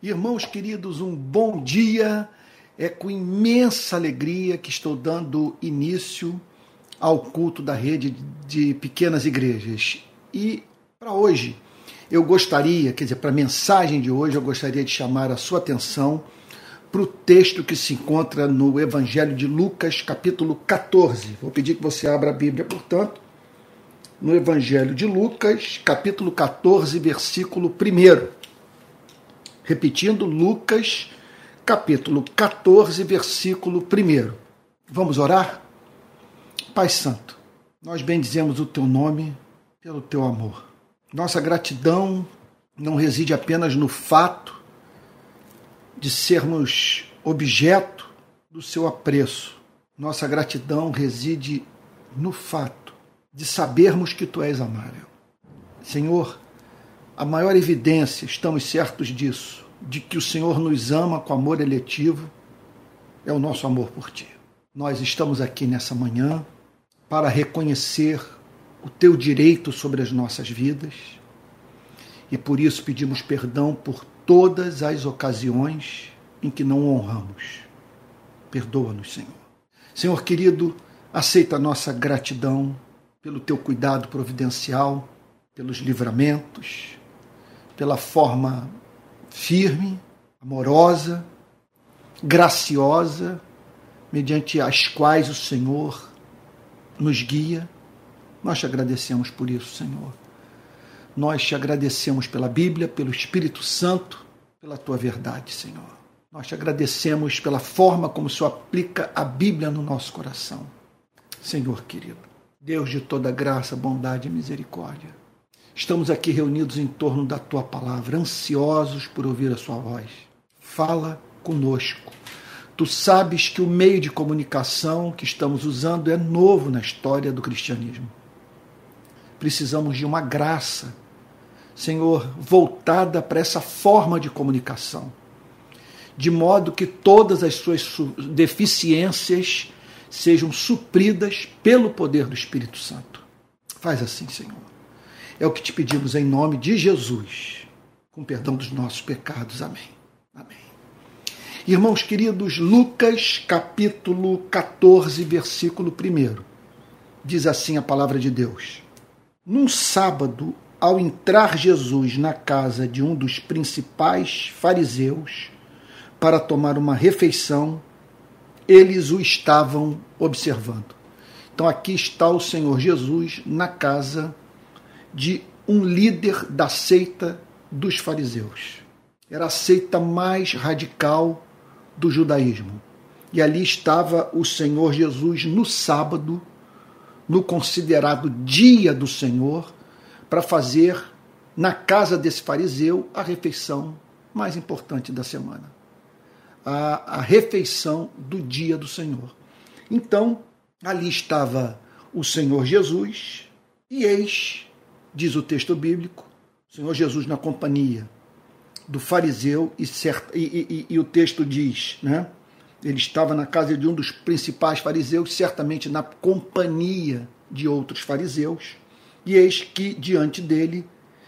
Irmãos queridos, um bom dia. É com imensa alegria que estou dando início ao culto da rede de pequenas igrejas. E para hoje, eu gostaria, quer dizer, para a mensagem de hoje, eu gostaria de chamar a sua atenção para o texto que se encontra no Evangelho de Lucas, capítulo 14. Vou pedir que você abra a Bíblia, portanto, no Evangelho de Lucas, capítulo 14, versículo 1. Repetindo, Lucas, capítulo 14, versículo 1. Vamos orar? Pai Santo, nós bendizemos o teu nome pelo teu amor. Nossa gratidão não reside apenas no fato de sermos objeto do seu apreço. Nossa gratidão reside no fato de sabermos que tu és amável. Senhor, a maior evidência, estamos certos disso, de que o Senhor nos ama com amor eletivo, é o nosso amor por Ti. Nós estamos aqui nessa manhã para reconhecer o Teu direito sobre as nossas vidas e por isso pedimos perdão por todas as ocasiões em que não honramos. Perdoa-nos, Senhor. Senhor querido, aceita a nossa gratidão pelo Teu cuidado providencial, pelos livramentos, pela forma firme, amorosa, graciosa, mediante as quais o Senhor nos guia. Nós te agradecemos por isso, Senhor. Nós te agradecemos pela Bíblia, pelo Espírito Santo, pela tua verdade, Senhor. Nós te agradecemos pela forma como o Senhor aplica a Bíblia no nosso coração. Senhor querido, Deus de toda graça, bondade e misericórdia. Estamos aqui reunidos em torno da tua palavra, ansiosos por ouvir a sua voz. Fala conosco. Tu sabes que o meio de comunicação que estamos usando é novo na história do cristianismo. Precisamos de uma graça, Senhor, voltada para essa forma de comunicação, de modo que todas as suas deficiências sejam supridas pelo poder do Espírito Santo. Faz assim, Senhor. É o que te pedimos em nome de Jesus, com perdão dos nossos pecados. Amém. Amém. Irmãos queridos, Lucas capítulo 14, versículo 1. Diz assim a palavra de Deus: Num sábado, ao entrar Jesus na casa de um dos principais fariseus para tomar uma refeição, eles o estavam observando. Então aqui está o Senhor Jesus na casa de um líder da seita dos fariseus. Era a seita mais radical do judaísmo. E ali estava o Senhor Jesus no sábado, no considerado dia do Senhor, para fazer na casa desse fariseu a refeição mais importante da semana. A, a refeição do dia do Senhor. Então, ali estava o Senhor Jesus, e eis diz o texto bíblico, o Senhor Jesus na companhia do fariseu, e, certa, e, e, e, o texto diz, né? Ele estava na casa de um dos principais fariseus, certamente na companhia de outros fariseus, e eis que diante dele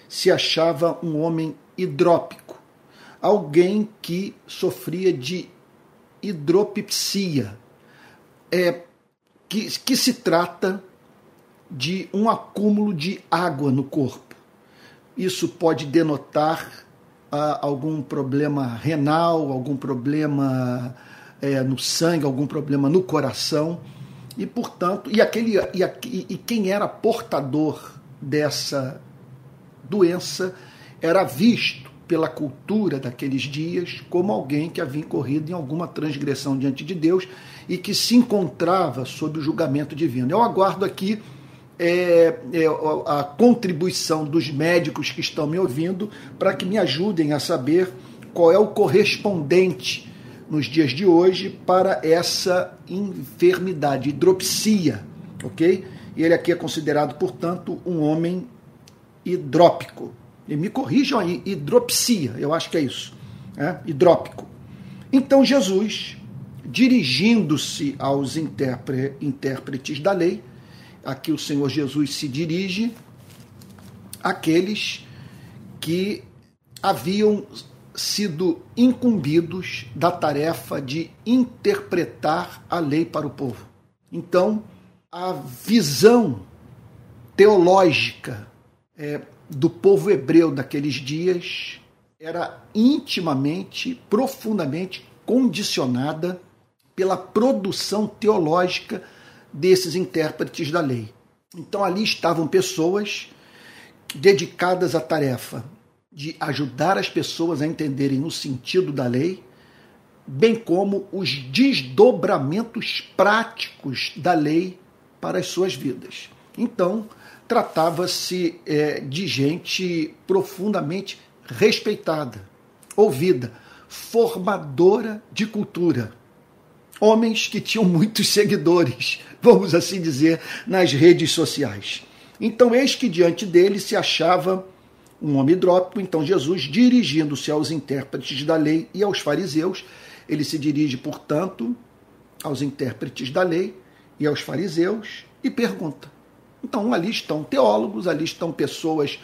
se achava um homem hidrópico, alguém que sofria de hidropipsia, é, que, que se trata de um acúmulo de água no corpo. Isso pode denotar ah, algum problema renal, algum problema é, no sangue, algum problema no coração. E, portanto, e, aquele, e, e quem era portador dessa doença era visto pela cultura daqueles dias como alguém que havia incorrido em alguma transgressão diante de Deus e que se encontrava sob o julgamento divino. Eu aguardo aqui é, é, a contribuição dos médicos que estão me ouvindo para que me ajudem a saber qual é o correspondente nos dias de hoje para essa enfermidade, hidropsia, ok? E ele aqui é considerado, portanto, um homem hidrópico. E me corrijam aí, hidropsia, eu acho que é isso, é? hidrópico. Então Jesus, dirigindo-se aos intérpretes da lei, aqui o Senhor Jesus se dirige àqueles que haviam sido incumbidos da tarefa de interpretar a lei para o povo. Então, a visão teológica é, do povo hebreu daqueles dias era intimamente, profundamente condicionada pela produção teológica desses intérpretes da lei. Então ali estavam pessoas dedicadas à tarefa de ajudar as pessoas a entenderem o sentido da lei, bem como os desdobramentos práticos da lei para as suas vidas. Então, tratava-se é, de gente profundamente respeitada, ouvida, formadora de cultura. Homens que tinham muitos seguidores, vamos assim dizer, nas redes sociais. Então, eis que diante dele se achava um homem hidrópico. Então, Jesus, dirigindo-se aos intérpretes da lei e aos fariseus, ele se dirige, portanto, aos intérpretes da lei e aos fariseus e pergunta. Então, ali estão teólogos, ali estão pessoas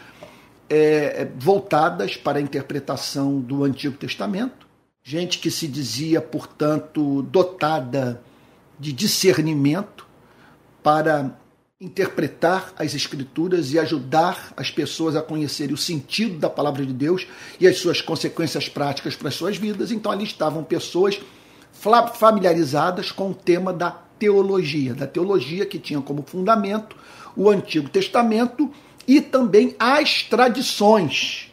é, voltadas para a interpretação do Antigo Testamento, gente que se dizia, portanto, dotada de discernimento para interpretar as Escrituras e ajudar as pessoas a conhecerem o sentido da palavra de Deus e as suas consequências práticas para as suas vidas. Então, ali estavam pessoas familiarizadas com o tema da teologia, da teologia que tinha como fundamento o Antigo Testamento e também as tradições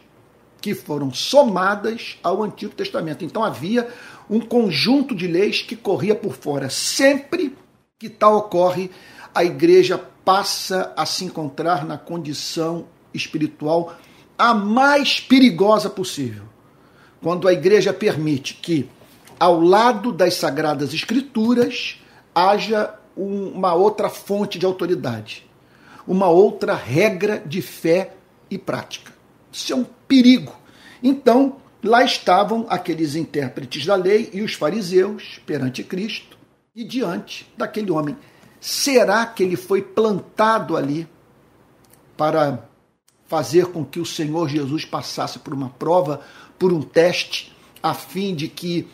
que foram somadas ao Antigo Testamento. Então havia um conjunto de leis que corria por fora. Sempre que tal ocorre, a igreja passa a se encontrar na condição espiritual a mais perigosa possível. Quando a igreja permite que, ao lado das sagradas escrituras, haja uma outra fonte de autoridade uma outra regra de fé e prática. Isso é um perigo. Então, lá estavam aqueles intérpretes da lei e os fariseus perante Cristo e diante daquele homem. Será que ele foi plantado ali para fazer com que o Senhor Jesus passasse por uma prova, por um teste, a fim de que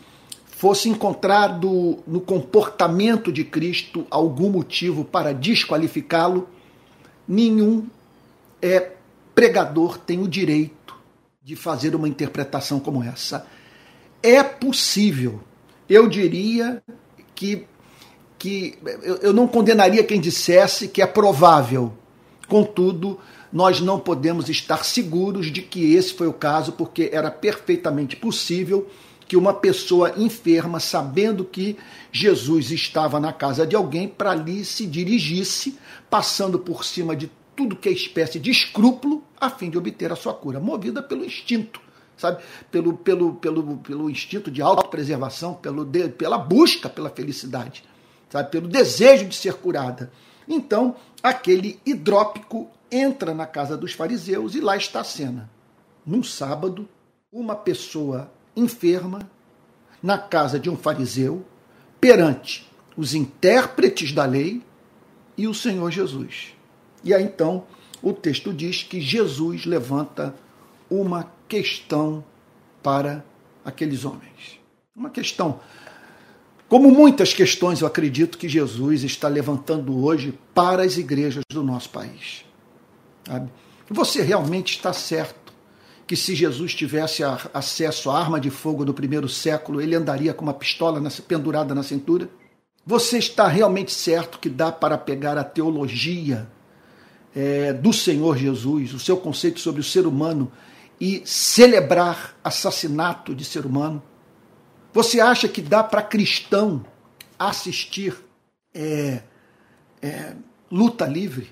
fosse encontrado no comportamento de Cristo algum motivo para desqualificá-lo? nenhum é, pregador tem o direito de fazer uma interpretação como essa. É possível, eu diria que, que eu, não condenaria quem dissesse que é provável. Contudo, nós não podemos estar seguros de que esse foi o caso, porque era perfeitamente possível que uma pessoa enferma, sabendo que Jesus estava na casa de alguém, para ali se dirigisse, passando por cima de tudo que é espécie de escrúpulo, a fim de obter a sua cura, movida pelo instinto, sabe? Pelo, pelo, pelo, pelo instinto de autopreservação, pelo de, pela busca pela felicidade, sabe? Pelo desejo de ser curada. Então, aquele hidrópico entra na casa dos fariseus e lá está a cena. Num sábado, uma pessoa enferma na casa de um fariseu perante os intérpretes da lei e o Senhor Jesus. E aí então o texto diz que Jesus levanta uma questão para aqueles homens. Uma questão. Como muitas questões, eu acredito que Jesus está levantando hoje para as igrejas do nosso país. Sabe? Você realmente está certo que se Jesus tivesse acesso à arma de fogo do primeiro século, ele andaria com uma pistola pendurada na cintura? Você está realmente certo que dá para pegar a teologia é, do Senhor Jesus, o seu conceito sobre o ser humano, e celebrar assassinato de ser humano? Você acha que dá para cristão assistir é, é, luta livre?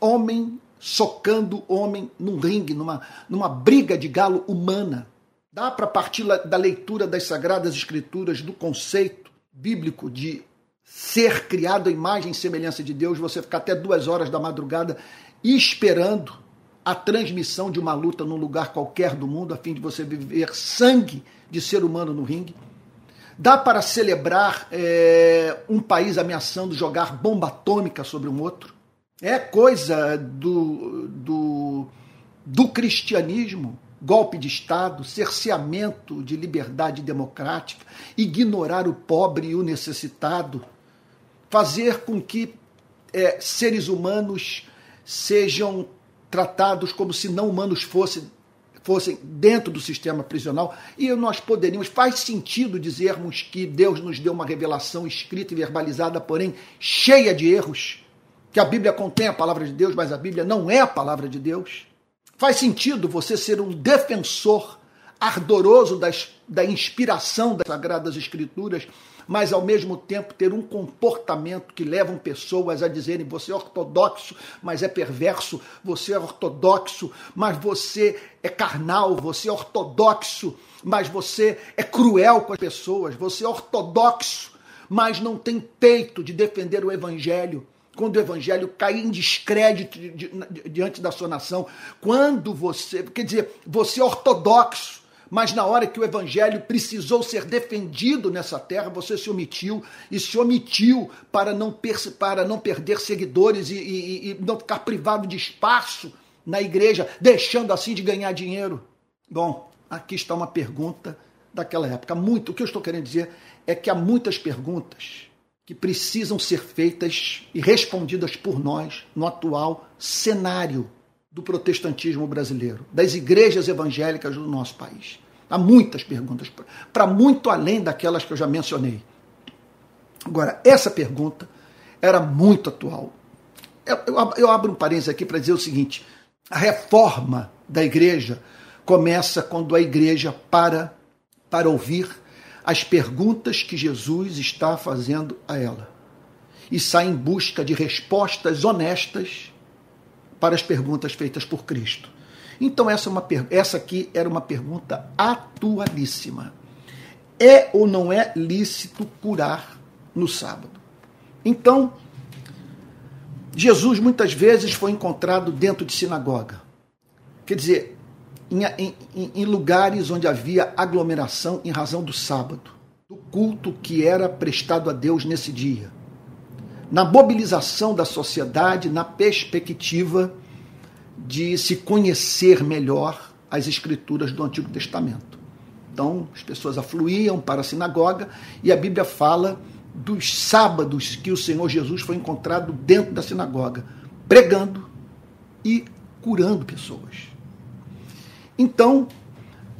Homem socando homem num ringue, numa, numa briga de galo humana. Dá para partir da leitura das Sagradas Escrituras, do conceito bíblico de ser criado à imagem e semelhança de Deus, você ficar até duas horas da madrugada esperando a transmissão de uma luta num lugar qualquer do mundo, a fim de você viver sangue de ser humano no ringue. Dá para celebrar é, um país ameaçando jogar bomba atômica sobre um outro é coisa do, do, do cristianismo golpe de Estado, cerceamento de liberdade democrática, ignorar o pobre e o necessitado, fazer com que é, seres humanos sejam tratados como se não humanos fossem, fossem dentro do sistema prisional. E nós poderíamos, faz sentido dizermos que Deus nos deu uma revelação escrita e verbalizada, porém cheia de erros, que a Bíblia contém a palavra de Deus, mas a Bíblia não é a palavra de Deus. Faz sentido você ser um defensor ardoroso das, da inspiração das Sagradas Escrituras mas ao mesmo tempo ter um comportamento que levam pessoas a dizerem você é ortodoxo, mas é perverso, você é ortodoxo, mas você é carnal, você é ortodoxo, mas você é cruel com as pessoas, você é ortodoxo, mas não tem peito de defender o evangelho. Quando o evangelho cai em descrédito diante da sua nação, quando você, quer dizer, você é ortodoxo, mas na hora que o evangelho precisou ser defendido nessa terra, você se omitiu e se omitiu para não, para não perder seguidores e, e, e não ficar privado de espaço na igreja, deixando assim de ganhar dinheiro. Bom, aqui está uma pergunta daquela época. Muito, o que eu estou querendo dizer é que há muitas perguntas que precisam ser feitas e respondidas por nós no atual cenário do protestantismo brasileiro, das igrejas evangélicas do nosso país. Há muitas perguntas, para muito além daquelas que eu já mencionei. Agora, essa pergunta era muito atual. Eu, eu, eu abro um parênteses aqui para dizer o seguinte: a reforma da igreja começa quando a igreja para para ouvir as perguntas que Jesus está fazendo a ela e sai em busca de respostas honestas para as perguntas feitas por Cristo. Então, essa, é uma, essa aqui era uma pergunta atualíssima. É ou não é lícito curar no sábado? Então, Jesus muitas vezes foi encontrado dentro de sinagoga. Quer dizer, em, em, em, lugares onde havia aglomeração em razão do sábado, do culto que era prestado a Deus nesse dia na mobilização da sociedade na perspectiva de se conhecer melhor as escrituras do Antigo Testamento. Então, as pessoas afluíam para a sinagoga e a Bíblia fala dos sábados que o Senhor Jesus foi encontrado dentro da sinagoga, pregando e curando pessoas. Então,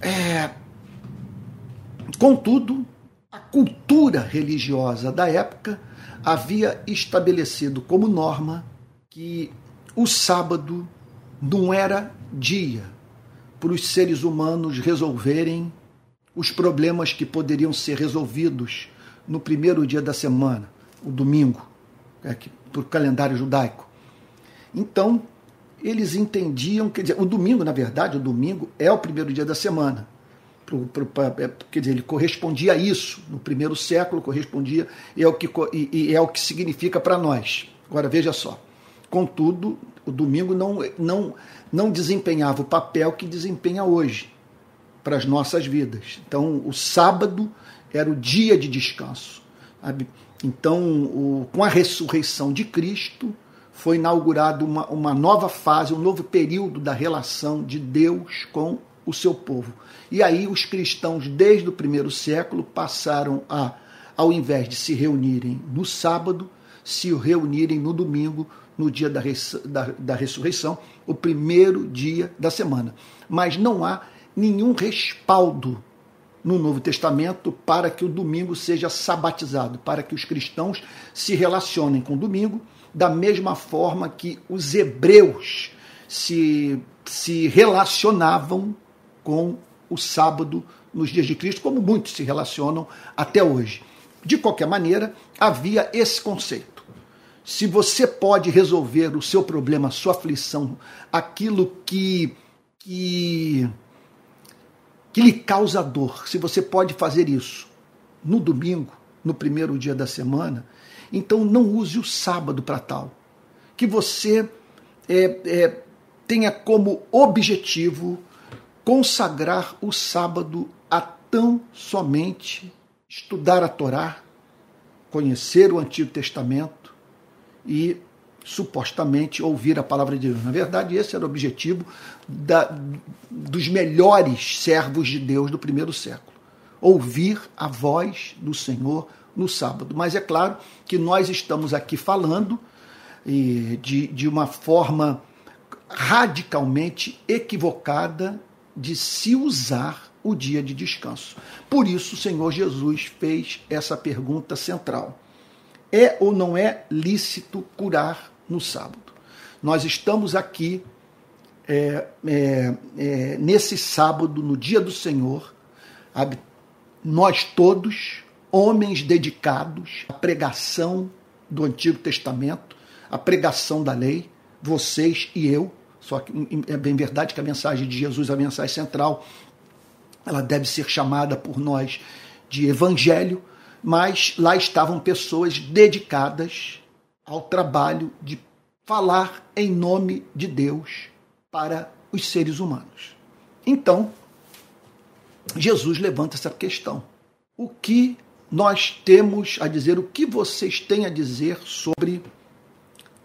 é, contudo, a cultura religiosa da época havia estabelecido como norma que o sábado não era dia para os seres humanos resolverem os problemas que poderiam ser resolvidos no primeiro dia da semana, o domingo, é, por calendário judaico. Então, eles entendiam, quer dizer, o domingo, na verdade, o domingo é o primeiro dia da semana. Pro, pro, pra, é, quer dizer, ele correspondia a isso no primeiro século, correspondia e é o que, e, e é o que significa para nós. Agora veja só. Contudo, o domingo não, não, não desempenhava o papel que desempenha hoje para as nossas vidas. Então, o sábado era o dia de descanso. Sabe? Então, o, com a ressurreição de Cristo, foi inaugurada uma, uma nova fase, um novo período da relação de Deus com o seu povo. E aí os cristãos, desde o primeiro século, passaram a, ao invés de se reunirem no sábado, se reunirem no domingo, no dia da, da, da ressurreição, o primeiro dia da semana. Mas não há nenhum respaldo no Novo Testamento para que o domingo seja sabatizado, para que os cristãos se relacionem com o domingo da mesma forma que os hebreus se, se relacionavam com o sábado nos dias de Cristo, como muitos se relacionam até hoje. De qualquer maneira, havia esse conceito. Se você pode resolver o seu problema, a sua aflição, aquilo que, que, que lhe causa dor, se você pode fazer isso no domingo, no primeiro dia da semana, então não use o sábado para tal. Que você é, é, tenha como objetivo consagrar o sábado a tão somente estudar a Torá, conhecer o Antigo Testamento e supostamente ouvir a palavra de Deus. Na verdade, esse era o objetivo da, dos melhores servos de Deus do primeiro século. Ouvir a voz do Senhor no sábado. Mas é claro que nós estamos aqui falando de, de uma forma radicalmente equivocada de se usar o dia de descanso. Por isso, o Senhor Jesus fez essa pergunta central: É ou não é lícito curar no sábado? Nós estamos aqui é, é, é, nesse sábado, no dia do Senhor, nós todos, homens dedicados à pregação do Antigo Testamento, à pregação da lei, vocês e eu, só que é bem verdade que a mensagem de Jesus, a mensagem central, ela deve ser chamada por nós de evangelho, mas lá estavam pessoas dedicadas ao trabalho de falar em nome de Deus para os seres humanos. Então, Jesus levanta essa questão. O que nós temos a dizer, o que vocês têm a dizer sobre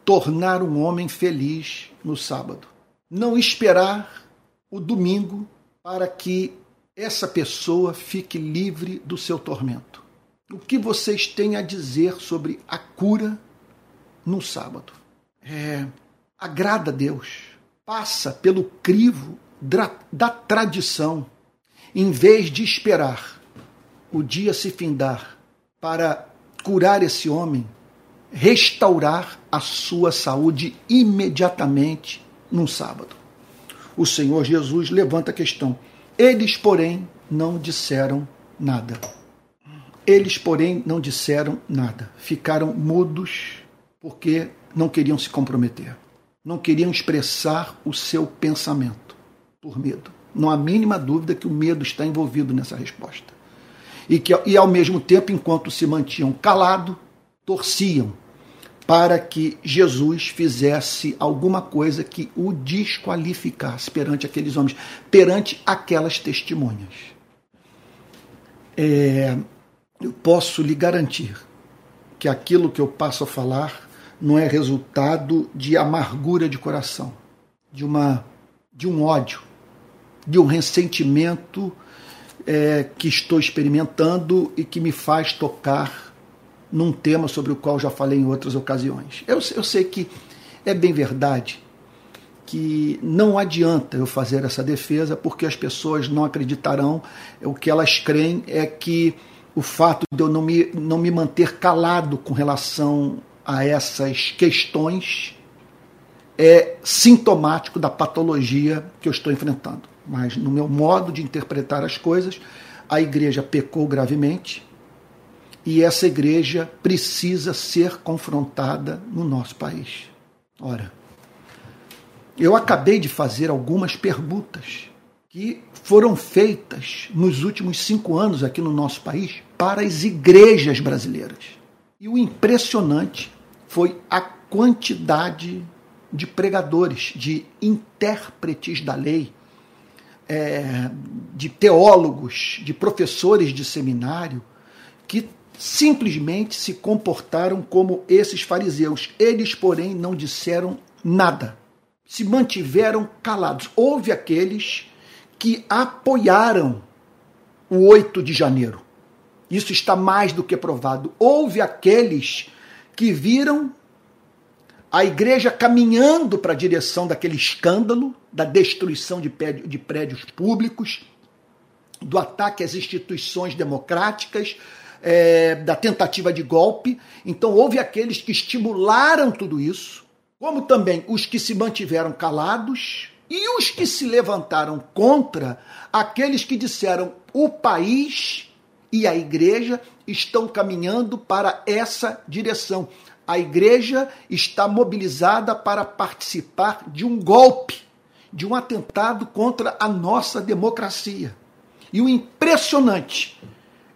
tornar um homem feliz no sábado. Não esperar o domingo para que essa pessoa fique livre do seu tormento. O que vocês têm a dizer sobre a cura no sábado? É, agrada a Deus, passa pelo crivo da, da tradição, em vez de esperar o dia se findar para curar esse homem, restaurar a sua saúde imediatamente num sábado. O Senhor Jesus levanta a questão. Eles, porém, não disseram nada. Eles, porém, não disseram nada. Ficaram mudos porque não queriam se comprometer. Não queriam expressar o seu pensamento por medo. Não há mínima dúvida que o medo está envolvido nessa resposta. E que, e ao mesmo tempo, enquanto se mantinham calados, torciam para que Jesus fizesse alguma coisa que o desqualificasse perante aqueles homens, perante aquelas testemunhas. É, eu posso lhe garantir que aquilo que eu passo a falar não é resultado de amargura de coração, de uma de um ódio, de um ressentimento é, que estou experimentando e que me faz tocar num tema sobre o qual já falei em outras ocasiões. Eu, eu sei que é bem verdade que não adianta eu fazer essa defesa porque as pessoas não acreditarão. O que elas creem é que o fato de eu não me, não me manter calado com relação a essas questões é sintomático da patologia que eu estou enfrentando. Mas, no meu modo de interpretar as coisas, a igreja pecou gravemente, e essa igreja precisa ser confrontada no nosso país. Ora, eu acabei de fazer algumas perguntas que foram feitas nos últimos cinco anos aqui no nosso país para as igrejas brasileiras. E o impressionante foi a quantidade de pregadores, de intérpretes da lei, é, de teólogos, de professores de seminário que simplesmente se comportaram como esses fariseus. Eles, porém, não disseram nada. Se mantiveram calados. Houve aqueles que apoiaram o 8 de janeiro. Isso está mais do que provado. Houve aqueles que viram a igreja caminhando para a direção daquele escândalo, da destruição de prédios públicos, do ataque às instituições democráticas, é, da tentativa de golpe. Então, houve aqueles que estimularam tudo isso, como também os que se mantiveram calados e os que se levantaram contra aqueles que disseram o país e a igreja estão caminhando para essa direção. A igreja está mobilizada para participar de um golpe, de um atentado contra a nossa democracia. E o impressionante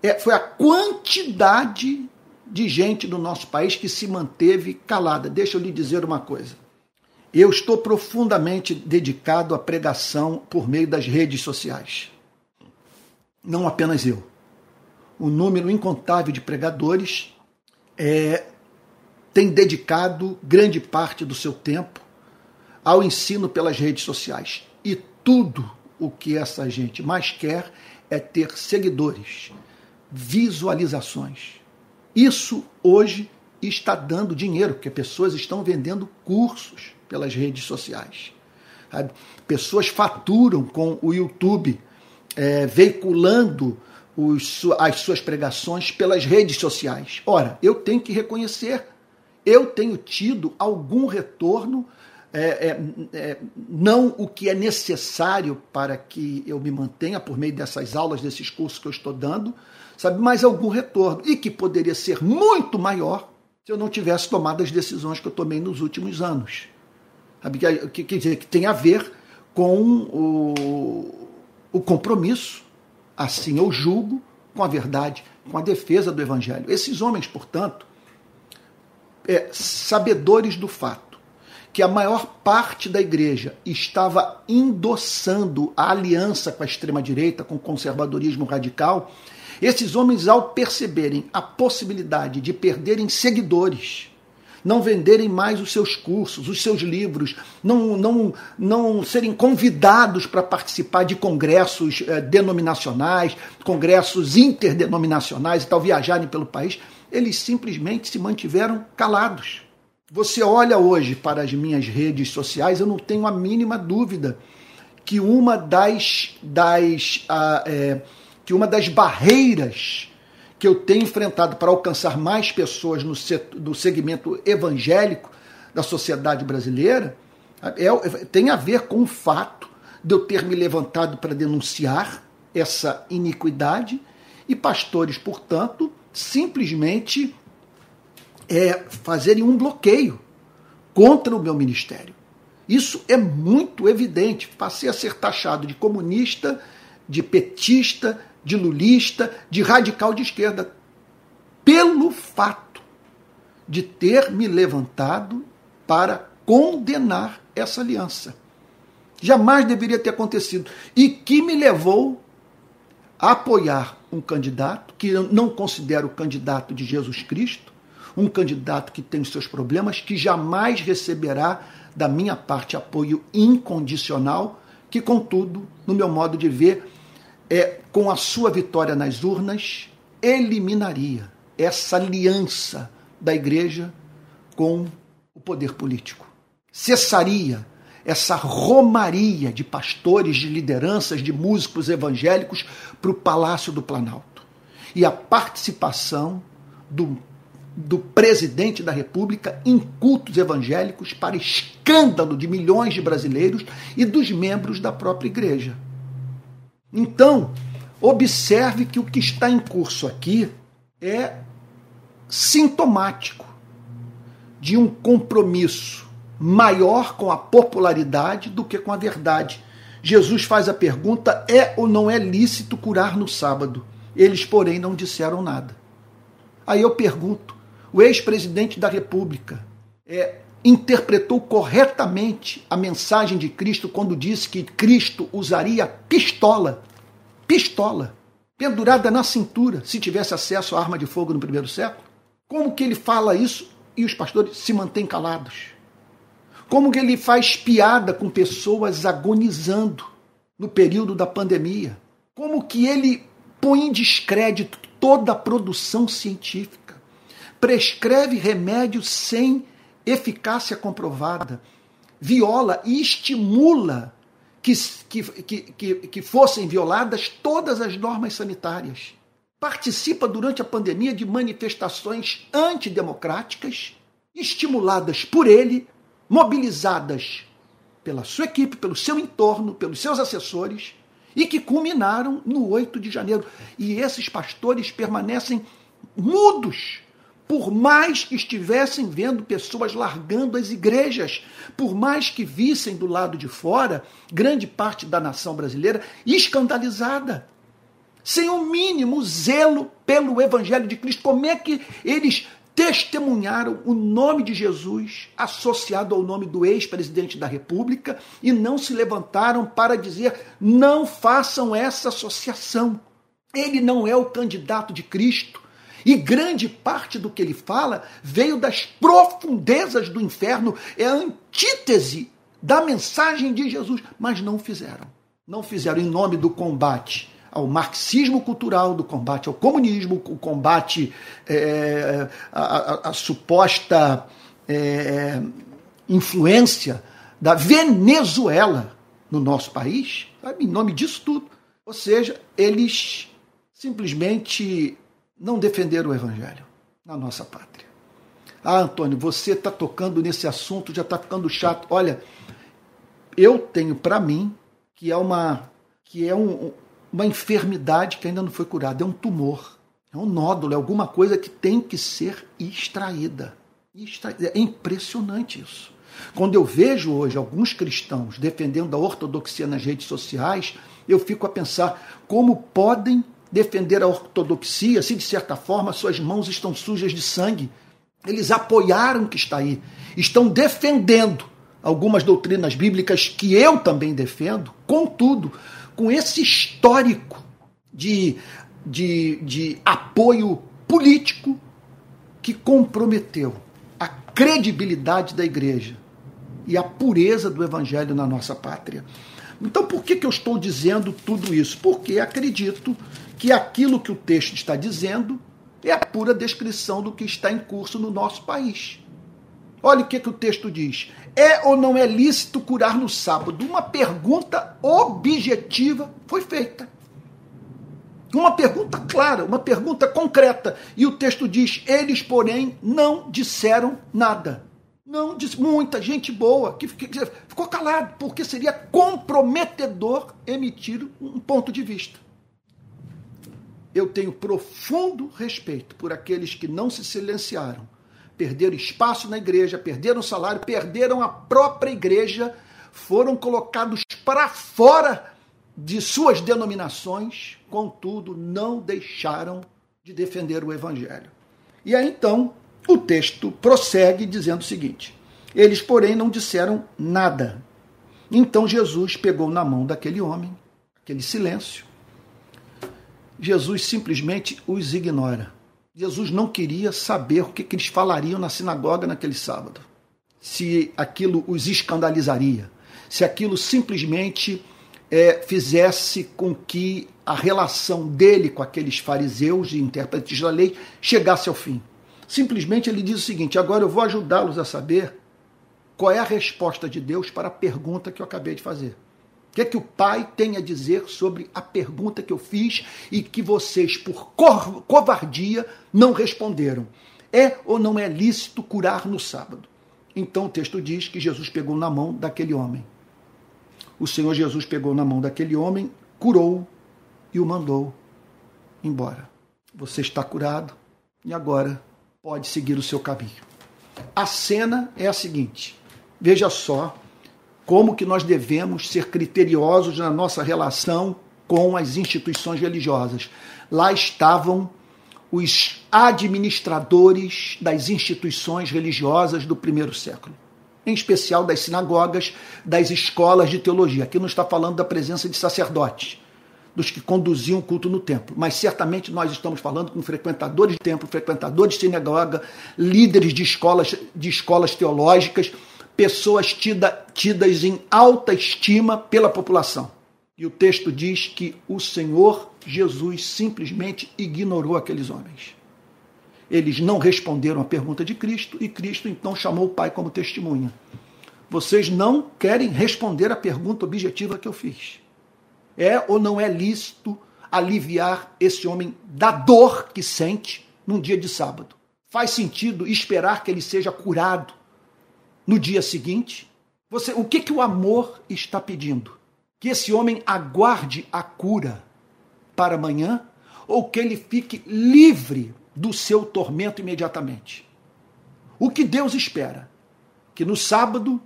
é, foi a quantidade de gente do nosso país que se manteve calada. Deixa eu lhe dizer uma coisa. Eu estou profundamente dedicado à pregação por meio das redes sociais. Não apenas eu. O número incontável de pregadores é, tem dedicado grande parte do seu tempo ao ensino pelas redes sociais. E tudo o que essa gente mais quer é ter seguidores, visualizações. Isso hoje está dando dinheiro, porque pessoas estão vendendo cursos pelas redes sociais. Sabe? Pessoas faturam com o YouTube, é, veiculando os, as suas pregações pelas redes sociais. Ora, eu tenho que reconhecer, eu tenho tido algum retorno, é, é, é, não o que é necessário para que eu me mantenha por meio dessas aulas, desses cursos que eu estou dando, sabe, mas algum retorno, e que poderia ser muito maior se eu não tivesse tomado as decisões que eu tomei nos últimos anos. Sabe, que, quer dizer, que tem a ver com o, o compromisso assim eu julgo com a verdade, com a defesa do Evangelho. Esses homens, portanto, é, sabedores do fato que a maior parte da igreja estava endossando a aliança com a extrema-direita, com o conservadorismo radical, esses homens, ao perceberem a possibilidade de perderem seguidores, não venderem mais os seus cursos, os seus livros, não, não, não serem convidados para participar de congressos eh, denominacionais, congressos interdenominacionais e tal, viajarem pelo país, eles simplesmente se mantiveram calados. Você olha hoje para as minhas redes sociais, eu não tenho a mínima dúvida que uma das, das, ah, é, que uma das barreiras que eu tenho enfrentado para alcançar mais pessoas no, setor, no segmento evangélico da sociedade brasileira é, tem a ver com o fato de eu ter me levantado para denunciar essa iniquidade e pastores, portanto, simplesmente é, fazerem um bloqueio contra o meu ministério. Isso é muito evidente. Passei a ser taxado de comunista, de petista, de lulista, de radical de esquerda, pelo fato de ter me levantado para condenar essa aliança. Jamais deveria ter acontecido. E que me levou a apoiar um candidato que eu não considero candidato de Jesus Cristo, um candidato que tem os seus problemas, que jamais receberá da minha parte apoio incondicional, que, contudo, no meu modo de ver, é, com a sua vitória nas urnas, eliminaria essa aliança da igreja com o poder político. Cessaria essa romaria de pastores, de lideranças, de músicos evangélicos para o Palácio do Planalto. E a participação do, do presidente da República em cultos evangélicos para escândalo de milhões de brasileiros e dos membros da própria igreja. Então, observe que o que está em curso aqui é sintomático de um compromisso maior com a popularidade do que com a verdade. Jesus faz a pergunta: é ou não é lícito curar no sábado? Eles, porém, não disseram nada. Aí eu pergunto: o ex-presidente da República é, interpretou corretamente a mensagem de Cristo quando disse que Cristo usaria pistola, pistola, pendurada na cintura, se tivesse acesso à arma de fogo no primeiro século? Como que ele fala isso e os pastores se mantêm calados? Como que ele faz piada com pessoas agonizando no período da pandemia? Como que ele põe em descrédito toda a produção científica? Prescreve remédios sem eficácia comprovada, viola e estimula que, que, que, que, fossem violadas todas as normas sanitárias. Participa durante a pandemia de manifestações antidemocráticas, estimuladas por ele, mobilizadas pela sua equipe, pelo seu entorno, pelos seus assessores, e que culminaram no 8 de janeiro. E esses pastores permanecem mudos por mais que estivessem vendo pessoas largando as igrejas, por mais que vissem do lado de fora grande parte da nação brasileira escandalizada, sem o mínimo zelo pelo Evangelho de Cristo, como é que eles testemunharam o nome de Jesus associado ao nome do ex-presidente da República e não se levantaram para dizer não façam essa associação. Ele não é o candidato de Cristo E grande parte do que ele fala veio das profundezas do inferno, é a antítese da mensagem de Jesus, mas não fizeram. Não fizeram em nome do combate ao marxismo cultural, do combate ao comunismo, o combate é, à, suposta é, influência da Venezuela no nosso país, sabe? em nome disso tudo. Ou seja, eles simplesmente não defenderam o evangelho na nossa pátria. Ah, Antônio, você está tocando nesse assunto, já está ficando chato. Olha, eu tenho para mim que é uma que é um, uma enfermidade que ainda não foi curada, é um tumor, é um nódulo, é alguma coisa que tem que ser extraída. extraída. É impressionante isso. Quando eu vejo hoje alguns cristãos defendendo a ortodoxia nas redes sociais, eu fico a pensar como podem defender a ortodoxia se, de certa forma, suas mãos estão sujas de sangue. Eles apoiaram o que está aí, estão defendendo algumas doutrinas bíblicas que eu também defendo, contudo, com esse histórico de, de, de apoio político que comprometeu a credibilidade da igreja e a pureza do evangelho na nossa pátria. Então, por que, que eu estou dizendo tudo isso? Porque acredito que aquilo que o texto está dizendo é a pura descrição do que está em curso no nosso país. Olha o que, que o texto diz. É ou não é lícito curar no sábado? Uma pergunta objetiva foi feita. Uma pergunta clara, uma pergunta concreta. E o texto diz: eles, porém, não disseram nada. Não disse muita gente boa que ficou calado, porque seria comprometedor emitir um ponto de vista. Eu tenho profundo respeito por aqueles que não se silenciaram perderam espaço na igreja, perderam salário, perderam a própria igreja, foram colocados para fora de suas denominações, contudo, não deixaram de defender o evangelho. E aí então o texto prossegue dizendo o seguinte: Eles, porém, não disseram nada. Então Jesus pegou na mão daquele homem, aquele silêncio. Jesus simplesmente os ignora. Jesus não queria saber o que, que eles falariam na sinagoga naquele sábado. Se aquilo os escandalizaria, se aquilo simplesmente é, fizesse com que a relação dele com aqueles fariseus e intérpretes da lei chegasse ao fim. Simplesmente ele diz o seguinte: agora eu vou ajudá-los a saber qual é a resposta de Deus para a pergunta que eu acabei de fazer. Que é que o pai tem a dizer sobre a pergunta que eu fiz e que vocês, por covardia, não responderam? É ou não é lícito curar no sábado? Então o texto diz que Jesus pegou na mão daquele homem. O Senhor Jesus pegou na mão daquele homem, curou e o mandou embora. Você está curado e agora pode seguir o seu caminho. A cena é a seguinte: veja só como que nós devemos ser criteriosos na nossa relação com as instituições religiosas. Lá estavam os administradores das instituições religiosas do primeiro século, em especial das sinagogas, das escolas de teologia. Aqui não está falando da presença de sacerdotes, dos que conduziam o culto no templo, mas certamente nós estamos falando com frequentadores de templo, frequentadores de sinagoga, líderes de escolas, de escolas teológicas pessoas tida, tidas em alta estima pela população. E o texto diz que o Senhor Jesus simplesmente ignorou aqueles homens. Eles não responderam à pergunta de Cristo e Cristo então chamou o Pai como testemunha. Vocês não querem responder à pergunta objetiva que eu fiz. É ou não é lícito aliviar esse homem da dor que sente num dia de sábado? Faz sentido esperar que ele seja curado no dia seguinte? Você, o que, que o amor está pedindo? Que esse homem aguarde a cura para amanhã ou que ele fique livre do seu tormento imediatamente? O que Deus espera? Que no sábado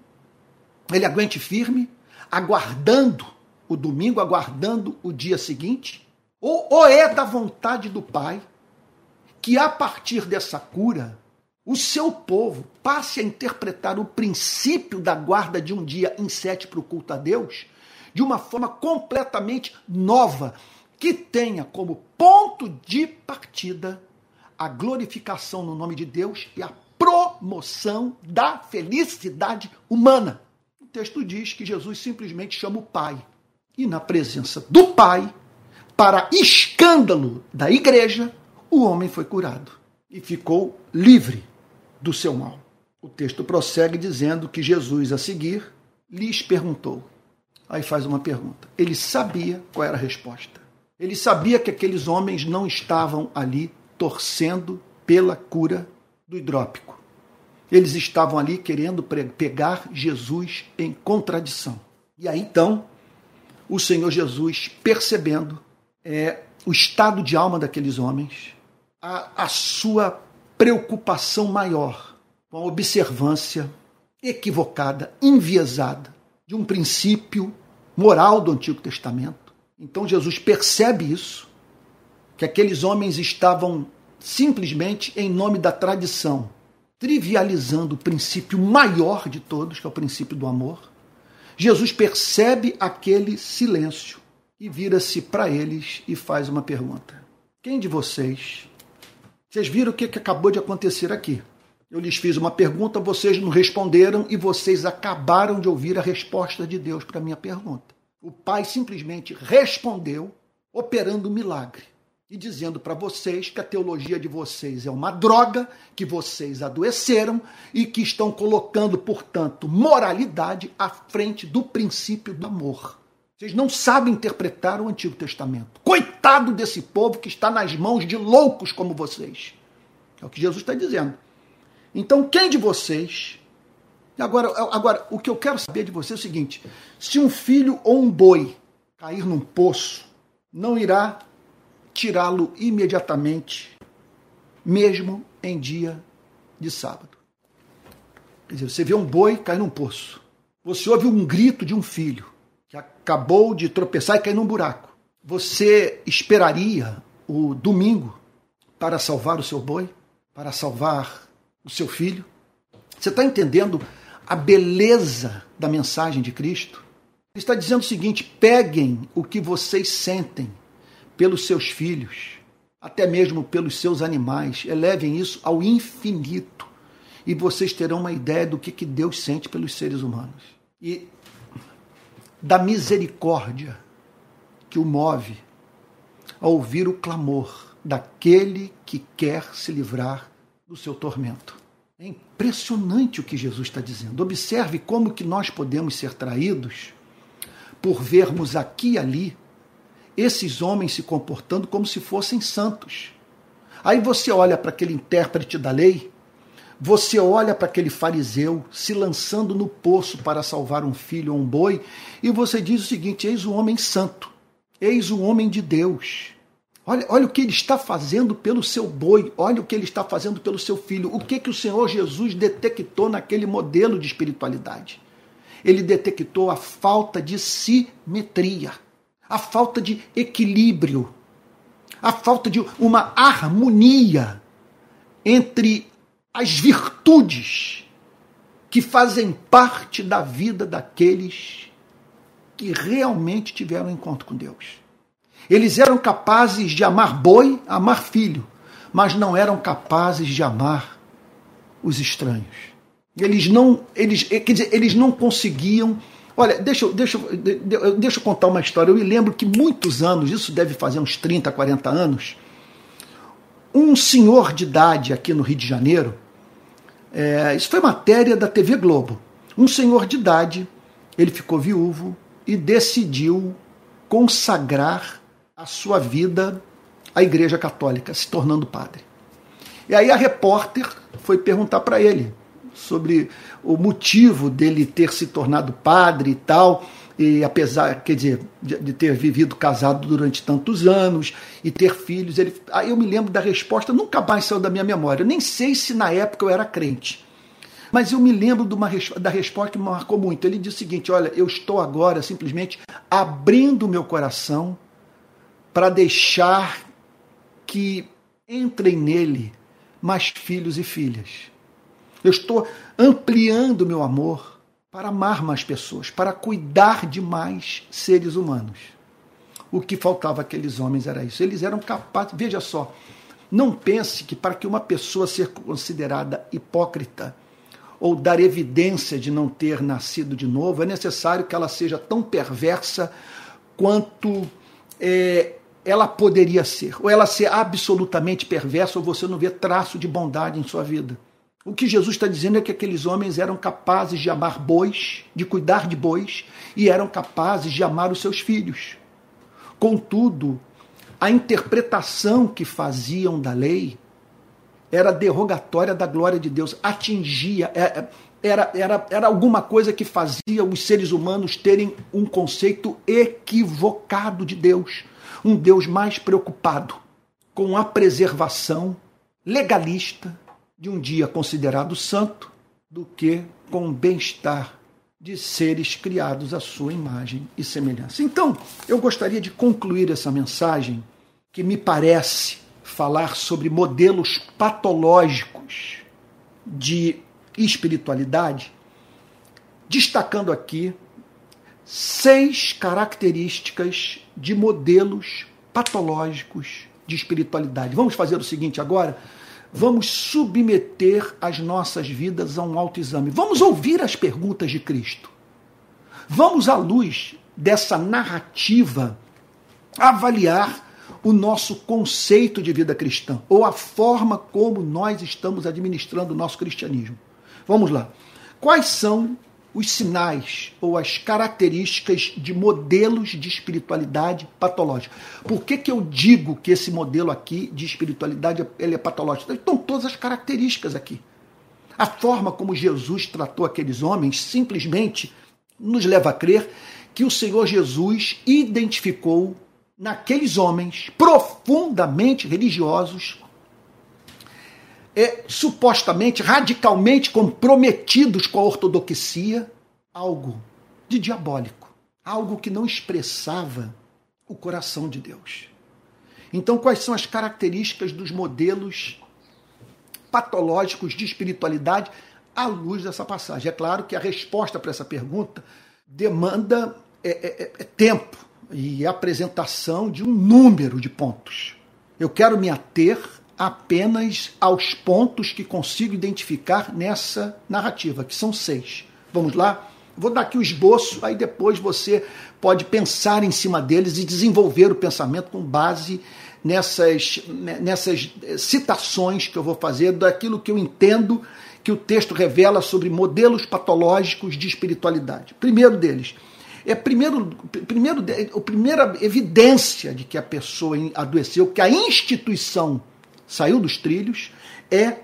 ele aguente firme, aguardando o domingo, aguardando o dia seguinte? Ou, ou é da vontade do Pai que a partir dessa cura o seu povo passe a interpretar o princípio da guarda de um dia em sete para o culto a Deus de uma forma completamente nova, que tenha como ponto de partida a glorificação no nome de Deus e a promoção da felicidade humana. O texto diz que Jesus simplesmente chama o Pai. E na presença do Pai, para escândalo da igreja, o homem foi curado e ficou livre do seu mal. O texto prossegue dizendo que Jesus, a seguir, lhes perguntou. Aí faz uma pergunta. Ele sabia qual era a resposta. Ele sabia que aqueles homens não estavam ali torcendo pela cura do hidrópico. Eles estavam ali querendo pegar Jesus em contradição. E aí então, o Senhor Jesus, percebendo é, o estado de alma daqueles homens, a, a sua preocupação maior com a observância equivocada, enviesada de um princípio moral do Antigo Testamento. Então Jesus percebe isso, que aqueles homens estavam simplesmente em nome da tradição, trivializando o princípio maior de todos, que é o princípio do amor. Jesus percebe aquele silêncio e vira-se para eles e faz uma pergunta: Quem de vocês? Vocês viram o que acabou de acontecer aqui? Eu lhes fiz uma pergunta, vocês não responderam e vocês acabaram de ouvir a resposta de Deus para a minha pergunta. O Pai simplesmente respondeu, operando um milagre e dizendo para vocês que a teologia de vocês é uma droga, que vocês adoeceram e que estão colocando, portanto, moralidade à frente do princípio do amor. Vocês não sabem interpretar o Antigo Testamento. Coitado desse povo que está nas mãos de loucos como vocês. É o que Jesus está dizendo. Então, quem de vocês. Agora, agora, o que eu quero saber de você é o seguinte: se um filho ou um boi cair num poço, não irá tirá-lo imediatamente, mesmo em dia de sábado. Quer dizer, você vê um boi cair num poço. Você ouve um grito de um filho que acabou de tropeçar e cair num buraco. Você esperaria o domingo para salvar o seu boi? Para salvar o seu filho? Você está entendendo a beleza da mensagem de Cristo? Ele está dizendo o seguinte: peguem o que vocês sentem pelos seus filhos, até mesmo pelos seus animais, elevem isso ao infinito e vocês terão uma ideia do que, que Deus sente pelos seres humanos e da misericórdia que o move a ouvir o clamor daquele que quer se livrar do seu tormento. É impressionante o que Jesus está dizendo. Observe como que nós podemos ser traídos por vermos aqui e ali esses homens se comportando como se fossem santos. Aí você olha para aquele intérprete da lei, você olha para aquele fariseu se lançando no poço para salvar um filho ou um boi, e você diz o seguinte: eis o homem santo, eis o homem de Deus. Olha, olha o que ele está fazendo pelo seu boi, olha o que ele está fazendo pelo seu filho. O que, que o Senhor Jesus detectou naquele modelo de espiritualidade? Ele detectou a falta de simetria, a falta de equilíbrio, a falta de uma harmonia entre as virtudes que fazem parte da vida daqueles que realmente tiveram um encontro com Deus. Eles eram capazes de amar boi, amar filho, mas não eram capazes de amar os estranhos. Eles não, eles, quer dizer, eles não conseguiam. Olha, deixa, deixa, deixa eu contar uma história. Eu me lembro que muitos anos, isso deve fazer uns 30, 40 anos, um senhor de idade aqui no Rio de Janeiro, é, isso foi matéria da TV Globo. Um senhor de idade, ele ficou viúvo e decidiu consagrar a sua vida à Igreja Católica, se tornando padre. E aí a repórter foi perguntar para ele sobre o motivo dele ter se tornado padre e tal, e apesar, quer dizer, de, ter vivido casado durante tantos anos e ter filhos, ele, aí eu me lembro da resposta, nunca mais saiu da minha memória. Eu nem sei se na época eu era crente. Mas eu me lembro de uma, da resposta que me marcou muito. Ele disse o seguinte: Olha, eu estou agora simplesmente abrindo o meu coração para deixar que entrem nele mais filhos e filhas. Eu estou ampliando meu amor para amar mais pessoas, para cuidar de mais seres humanos. O que faltava àqueles homens era isso. Eles eram capazes, veja só, Não pense que para que uma pessoa ser considerada hipócrita ou dar evidência de não ter nascido de novo, é necessário que ela seja tão perversa quanto é, ela poderia ser. Ou ela ser absolutamente perversa, ou você não vê traço de bondade em sua vida. O que Jesus está dizendo é que aqueles homens eram capazes de amar bois, de cuidar de bois, e eram capazes de amar os seus filhos. Contudo, a interpretação que faziam da lei era derrogatória da glória de Deus, atingia, é, é, era, era, era alguma coisa que fazia os seres humanos terem um conceito equivocado de Deus. Um Deus mais preocupado com a preservação legalista de um dia considerado santo do que com o bem-estar de seres criados à sua imagem e semelhança. Então, eu gostaria de concluir essa mensagem que me parece falar sobre modelos patológicos de espiritualidade, destacando aqui seis características de modelos patológicos de espiritualidade. Vamos fazer o seguinte agora? Vamos submeter as nossas vidas a um autoexame. Vamos ouvir as perguntas de Cristo. Vamos, à luz dessa narrativa, avaliar o nosso conceito de vida cristã, ou a forma como nós estamos administrando o nosso cristianismo. Vamos lá. Quais são os sinais ou as características de modelos de espiritualidade patológica? Por que, que eu digo que esse modelo aqui de espiritualidade ele é patológico? Estão todas as características aqui. A forma como Jesus tratou aqueles homens simplesmente nos leva a crer que o Senhor Jesus identificou naqueles homens profundamente religiosos, é, supostamente, radicalmente comprometidos com a ortodoxia, algo de diabólico, algo que não expressava o coração de Deus. Então, quais são as características dos modelos patológicos de espiritualidade à luz dessa passagem? É claro que a resposta para essa pergunta demanda é, é, é tempo, e apresentação de um número de pontos. Eu quero me ater apenas aos pontos que consigo identificar nessa narrativa, que são seis. Vamos lá? Vou dar aqui o esboço, aí depois você pode pensar em cima deles e desenvolver o pensamento com base nessas, nessas citações que eu vou fazer daquilo que eu entendo que o texto revela sobre modelos patológicos de espiritualidade. Primeiro deles, é primeiro, primeiro, a primeira evidência de que a pessoa adoeceu, que a instituição saiu dos trilhos, é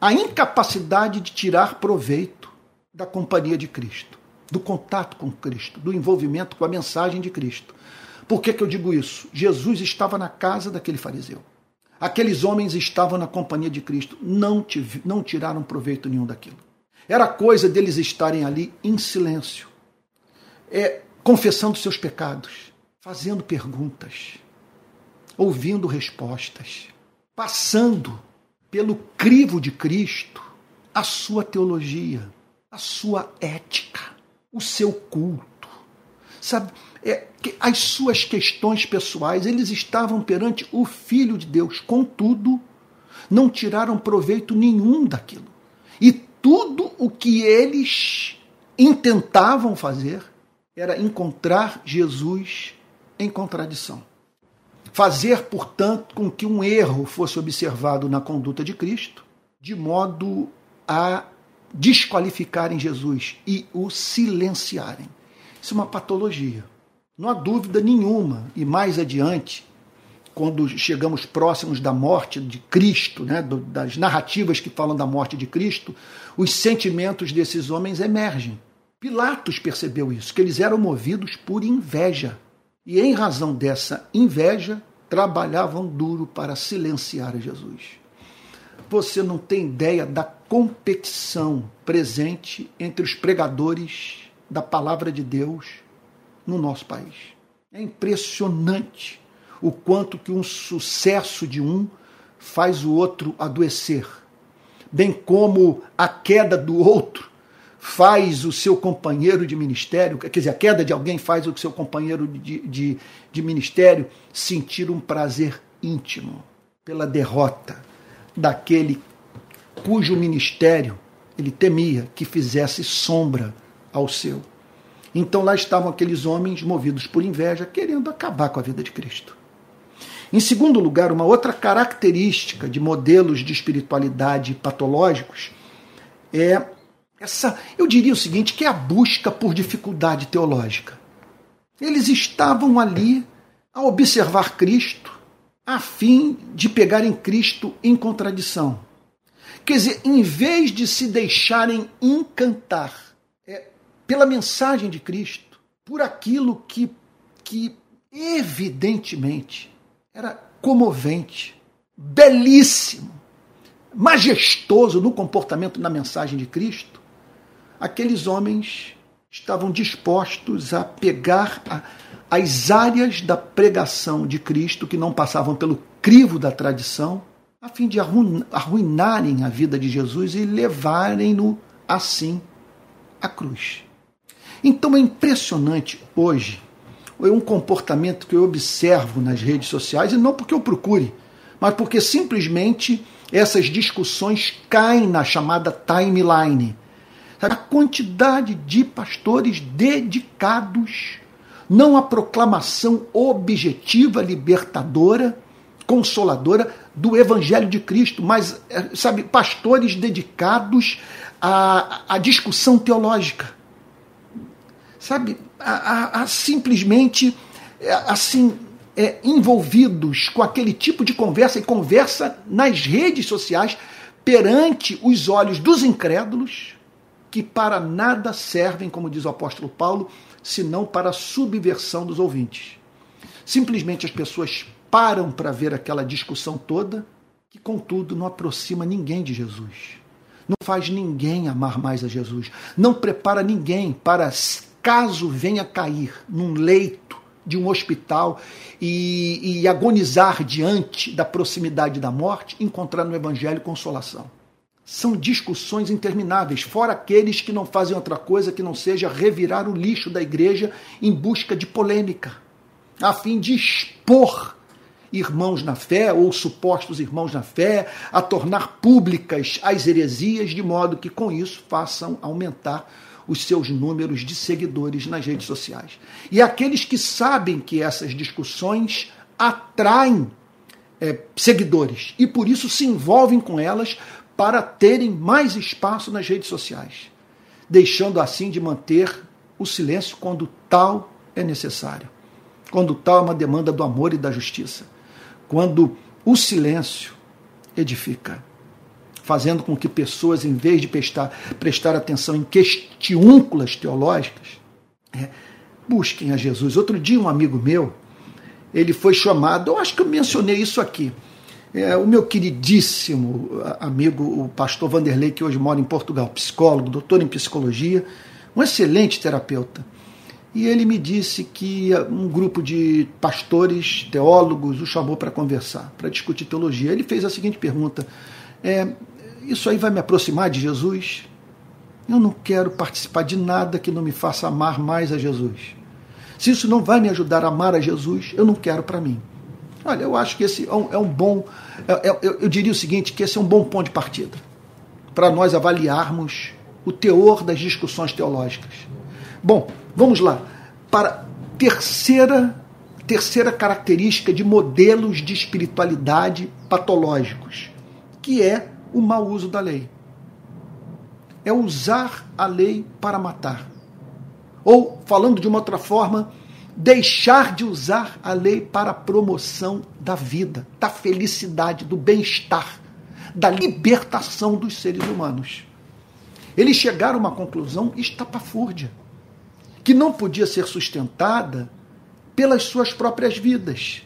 a incapacidade de tirar proveito da companhia de Cristo, do contato com Cristo, do envolvimento com a mensagem de Cristo. Por que, que eu digo isso? Jesus estava na casa daquele fariseu. Aqueles homens estavam na companhia de Cristo, não, não tiraram proveito nenhum daquilo. Era coisa deles estarem ali em silêncio, é, confessando seus pecados, fazendo perguntas, ouvindo respostas, passando pelo crivo de Cristo a sua teologia, a sua ética, o seu culto. Sabe, é, as suas questões pessoais, eles estavam perante o Filho de Deus, contudo, não tiraram proveito nenhum daquilo. E tudo o que eles intentavam fazer era encontrar Jesus em contradição. Fazer, portanto, com que um erro fosse observado na conduta de Cristo, de modo a desqualificarem Jesus e o silenciarem. Isso é uma patologia. Não há dúvida nenhuma. E mais adiante, quando chegamos próximos da morte de Cristo, né, das narrativas que falam da morte de Cristo, os sentimentos desses homens emergem. Pilatos percebeu isso, que eles eram movidos por inveja. E em razão dessa inveja, trabalhavam duro para silenciar Jesus. Você não tem ideia da competição presente entre os pregadores da palavra de Deus no nosso país. É impressionante o quanto que um sucesso de um faz o outro adoecer, bem como a queda do outro faz o seu companheiro de ministério, quer dizer, a queda de alguém faz o seu companheiro de, de, de ministério sentir um prazer íntimo. pela derrota daquele cujo ministério ele temia que fizesse sombra ao seu. Então lá estavam aqueles homens movidos por inveja, querendo acabar com a vida de Cristo. Em segundo lugar, uma outra característica de modelos de espiritualidade patológicos é essa, eu diria o seguinte, que é a busca por dificuldade teológica. Eles estavam ali a observar Cristo, a fim de pegarem Cristo em contradição. Quer dizer, em vez de se deixarem encantar é, pela mensagem de Cristo, por aquilo que, que evidentemente era comovente, belíssimo, majestoso no comportamento na mensagem de Cristo, aqueles homens estavam dispostos a pegar a, as áreas da pregação de Cristo que não passavam pelo crivo da tradição, a fim de arruinarem a vida de Jesus e levarem-no assim à cruz. Então é impressionante hoje é um comportamento que eu observo nas redes sociais, e não porque eu procure, mas porque simplesmente essas discussões caem na chamada timeline. A quantidade de pastores dedicados não à proclamação objetiva, libertadora, consoladora do Evangelho de Cristo, mas, é, sabe, pastores dedicados à, à discussão teológica. Sabe, a, a, a simplesmente é, assim é, envolvidos com aquele tipo de conversa e conversa nas redes sociais perante os olhos dos incrédulos que para nada servem, como diz o apóstolo Paulo, senão para a subversão dos ouvintes. Simplesmente as pessoas param para ver aquela discussão toda, que contudo não aproxima ninguém de Jesus. Não faz ninguém amar mais a Jesus. Não prepara ninguém para caso venha cair num leito de um hospital e, e, agonizar diante da proximidade da morte, encontrar no Evangelho consolação. São discussões intermináveis, fora aqueles que não fazem outra coisa que não seja revirar o lixo da igreja em busca de polêmica, a fim de expor irmãos na fé ou supostos irmãos na fé, a tornar públicas as heresias, de modo que com isso façam aumentar os seus números de seguidores nas redes sociais. E aqueles que sabem que essas discussões atraem é, seguidores e por isso se envolvem com elas para terem mais espaço nas redes sociais, deixando assim de manter o silêncio quando tal é necessário, quando tal é uma demanda do amor e da justiça, quando o silêncio edifica fazendo com que pessoas, em vez de prestar, prestar atenção em questiúnculas teológicas, é, busquem a Jesus. Outro dia, um amigo meu, ele foi chamado, eu acho que eu mencionei isso aqui, é, o meu queridíssimo amigo, o pastor Vanderlei, que hoje mora em Portugal, psicólogo, doutor em psicologia, um excelente terapeuta. E ele me disse que um grupo de pastores, teólogos, o chamou para conversar, para discutir teologia. Ele fez a seguinte pergunta: é, isso aí vai me aproximar de Jesus? Eu não quero participar de nada que não me faça amar mais a Jesus. Se isso não vai me ajudar a amar a Jesus, eu não quero para mim. Olha, eu acho que esse é um, é um bom. É, é, eu, eu diria o seguinte: que esse é um bom ponto de partida para nós avaliarmos o teor das discussões teológicas. Bom, vamos lá. Para terceira terceira característica de modelos de espiritualidade patológicos, que é o mau uso da lei. É usar a lei para matar. Ou, falando de uma outra forma, deixar de usar a lei para a promoção da vida, da felicidade, do bem-estar, da libertação dos seres humanos. Eles chegaram a uma conclusão estapafúrdia, que não podia ser sustentada pelas suas próprias vidas.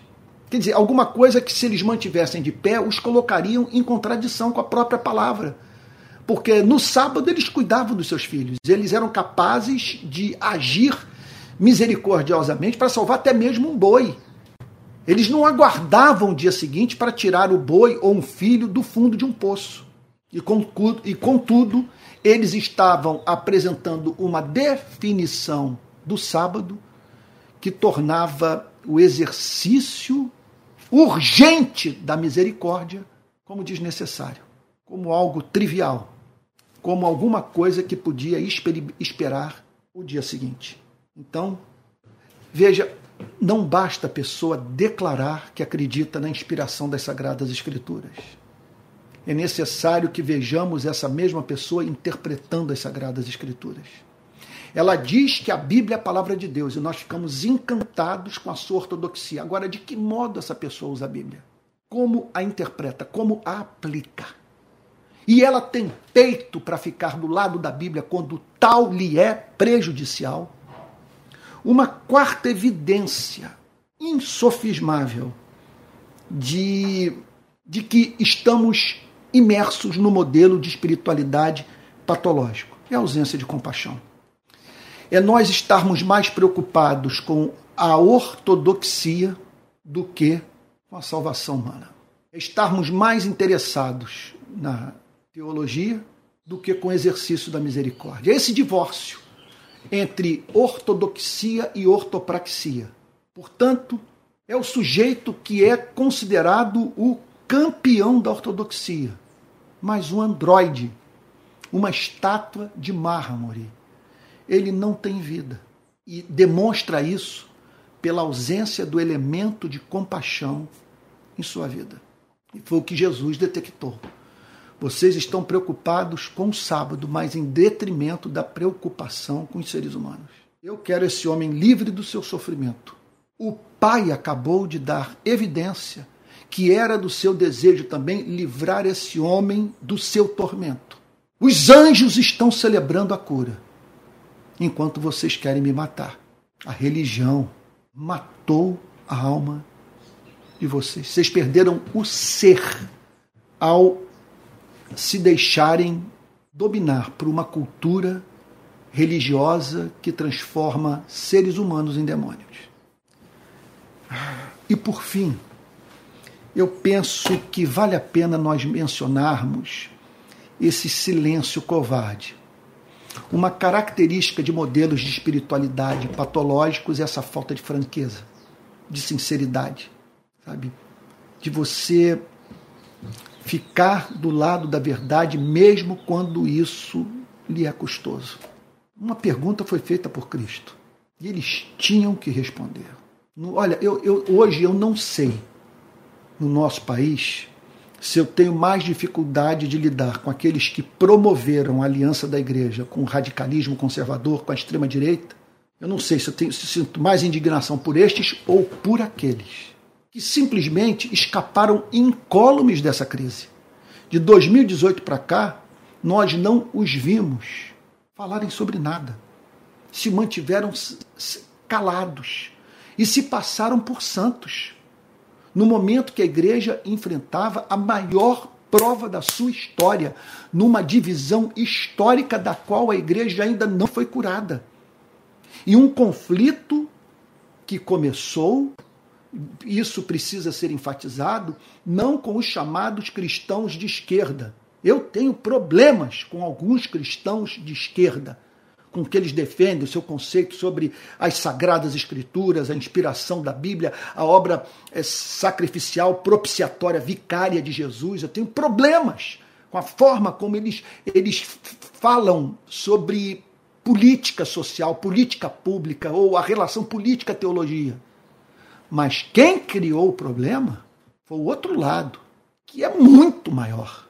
Quer dizer, alguma coisa que, se eles mantivessem de pé, os colocariam em contradição com a própria palavra. Porque no sábado eles cuidavam dos seus filhos, eles eram capazes de agir misericordiosamente para salvar até mesmo um boi. Eles não aguardavam o dia seguinte para tirar o boi ou um filho do fundo de um poço. E, e contudo, eles estavam apresentando uma definição do sábado que tornava o exercício urgente da misericórdia como desnecessário, como algo trivial, como alguma coisa que podia esperar o dia seguinte. Então, veja, não basta a pessoa declarar que acredita na inspiração das Sagradas Escrituras. É necessário que vejamos essa mesma pessoa interpretando as Sagradas Escrituras. Ela diz que a Bíblia é a palavra de Deus e nós ficamos encantados com a sua ortodoxia. Agora, de que modo essa pessoa usa a Bíblia? Como a interpreta? Como a aplica? E ela tem peito para ficar do lado da Bíblia quando tal lhe é prejudicial? Uma quarta evidência insofismável de, de que estamos imersos no modelo de espiritualidade patológico é a ausência de compaixão é nós estarmos mais preocupados com a ortodoxia do que com a salvação humana. É estarmos mais interessados na teologia do que com o exercício da misericórdia. Esse divórcio entre ortodoxia e ortopraxia. Portanto, é o sujeito que é considerado o campeão da ortodoxia, mas um androide, uma estátua de mármore ele não tem vida. E demonstra isso pela ausência do elemento de compaixão em sua vida. E foi o que Jesus detectou. Vocês estão preocupados com o sábado, mas em detrimento da preocupação com os seres humanos. Eu quero esse homem livre do seu sofrimento. O Pai acabou de dar evidência que era do seu desejo também livrar esse homem do seu tormento. Os anjos estão celebrando a cura enquanto vocês querem me matar. A religião matou a alma de vocês. Vocês perderam o ser ao se deixarem dominar por uma cultura religiosa que transforma seres humanos em demônios. E por fim, eu penso que vale a pena nós mencionarmos esse silêncio covarde uma característica de modelos de espiritualidade patológicos é essa falta de franqueza, de sinceridade, sabe? De você ficar do lado da verdade mesmo quando isso lhe é custoso. Uma pergunta foi feita por Cristo e eles tinham que responder. Olha, eu, eu, hoje eu não sei no nosso país se eu tenho mais dificuldade de lidar com aqueles que promoveram a aliança da igreja com o radicalismo conservador, com a extrema-direita, eu não sei se eu tenho, se sinto mais indignação por estes ou por aqueles que simplesmente escaparam incólumes dessa crise. De 2018 para cá, nós não os vimos falarem sobre nada. Se mantiveram calados e se passaram por santos no momento que a igreja enfrentava a maior prova da sua história, numa divisão histórica da qual a igreja ainda não foi curada. E um conflito que começou, isso precisa ser enfatizado, não com os chamados cristãos de esquerda. Eu tenho problemas com alguns cristãos de esquerda com que eles defendem o seu conceito sobre as sagradas escrituras, a inspiração da Bíblia, a obra é, sacrificial, propiciatória, vicária de Jesus. Eu tenho problemas com a forma como eles, eles falam sobre política social, política pública ou a relação política-teologia. Mas quem criou o problema foi o outro lado, que é muito maior,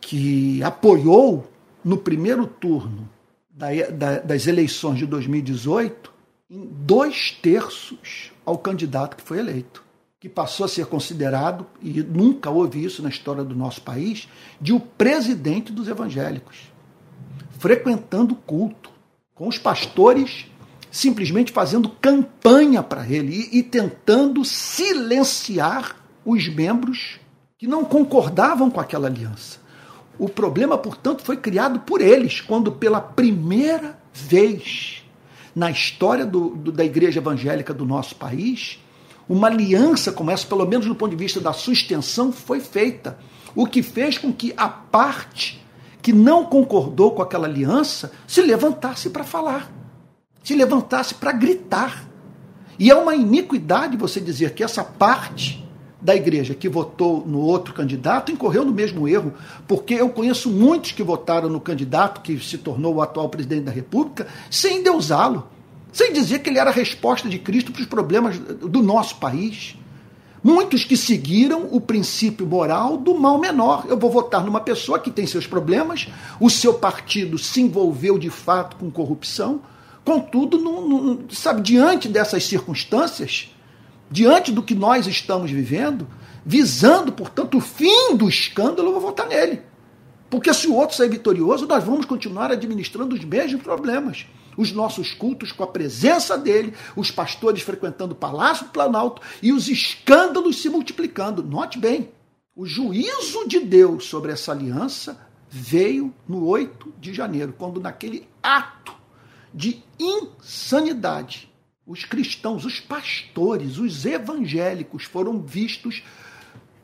que apoiou no primeiro turno da, da, das eleições de 2018 em dois terços ao candidato que foi eleito, que passou a ser considerado, e nunca houve isso na história do nosso país, de o presidente dos evangélicos, frequentando o culto, com os pastores simplesmente fazendo campanha para ele e, e tentando silenciar os membros que não concordavam com aquela aliança. O problema, portanto, foi criado por eles, quando pela primeira vez na história do, do, da igreja evangélica do nosso país, uma aliança como essa, pelo menos do ponto de vista da extensão, foi feita. O que fez com que a parte que não concordou com aquela aliança se levantasse para falar, se levantasse para gritar. E é uma iniquidade você dizer que essa parte da igreja que votou no outro candidato incorreu no mesmo erro, porque eu conheço muitos que votaram no candidato que se tornou o atual presidente da República sem deusá-lo, sem dizer que ele era a resposta de Cristo para os problemas do nosso país. Muitos que seguiram o princípio moral do mal menor. Eu vou votar numa pessoa que tem seus problemas, o seu partido se envolveu de fato com corrupção, contudo, sabe, diante dessas circunstâncias, diante do que nós estamos vivendo, visando, portanto, o fim do escândalo, eu vou votar nele. Porque se o outro sair vitorioso, nós vamos continuar administrando os mesmos problemas. Os nossos cultos com a presença dele, os pastores frequentando o Palácio do Planalto e os escândalos se multiplicando. Note bem, o juízo de Deus sobre essa aliança veio no 8 de janeiro, quando naquele ato de insanidade os cristãos, os pastores, os evangélicos foram vistos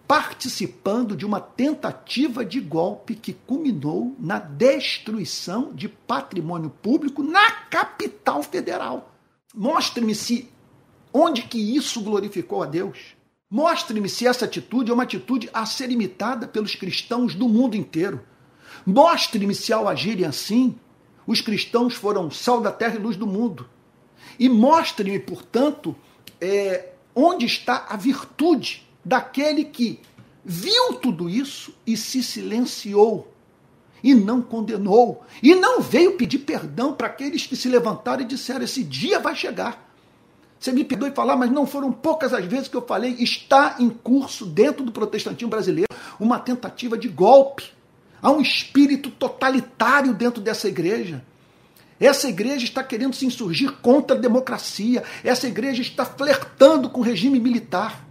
participando de uma tentativa de golpe que culminou na destruição de patrimônio público na capital federal. Mostre-me se onde que isso glorificou a Deus. Mostre-me se essa atitude é uma atitude a ser imitada pelos cristãos do mundo inteiro. Mostre-me se ao agirem assim, os cristãos foram sal da terra e luz do mundo. E mostre-me, portanto, é, onde está a virtude daquele que viu tudo isso e se silenciou, e não condenou, e não veio pedir perdão para aqueles que se levantaram e disseram: esse dia vai chegar. Você me perdoe falar, mas não foram poucas as vezes que eu falei, está em curso dentro do protestantismo brasileiro uma tentativa de golpe. Há um espírito totalitário dentro dessa igreja. Essa igreja está querendo se insurgir contra a democracia. Essa igreja está flertando com o regime militar.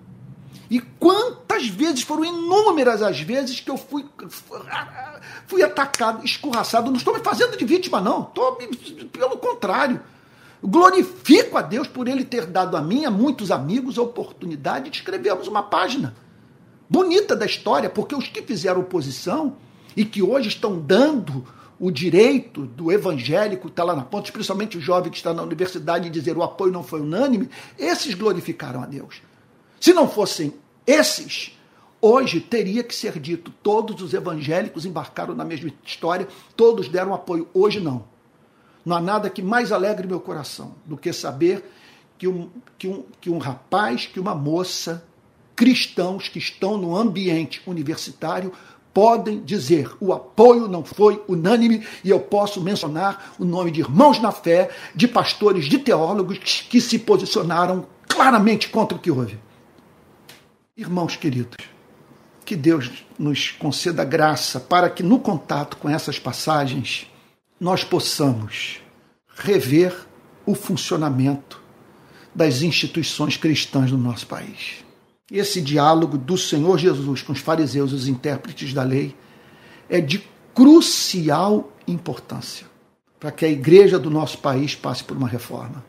E quantas vezes, foram inúmeras as vezes que eu fui, fui atacado, escorraçado. Não estou me fazendo de vítima, não. Estou, pelo contrário. Glorifico a Deus por Ele ter dado a mim, a muitos amigos, a oportunidade de escrevermos uma página bonita da história, porque os que fizeram oposição e que hoje estão dando o direito do evangélico está lá na ponta, principalmente o jovem que está na universidade, dizer o apoio não foi unânime, esses glorificaram a Deus. Se não fossem esses, hoje teria que ser dito: todos os evangélicos embarcaram na mesma história, todos deram apoio. Hoje não. Não há nada que mais alegre meu coração do que saber que um, que um, que um rapaz, que uma moça, cristãos que estão no ambiente universitário, podem dizer o apoio não foi unânime e eu posso mencionar o nome de irmãos na fé, de pastores, de teólogos que se posicionaram claramente contra o que houve. Irmãos queridos, que Deus nos conceda graça para que no contato com essas passagens nós possamos rever o funcionamento das instituições cristãs no nosso país. Esse diálogo do Senhor Jesus com os fariseus os intérpretes da lei é de crucial importância para que a igreja do nosso país passe por uma reforma.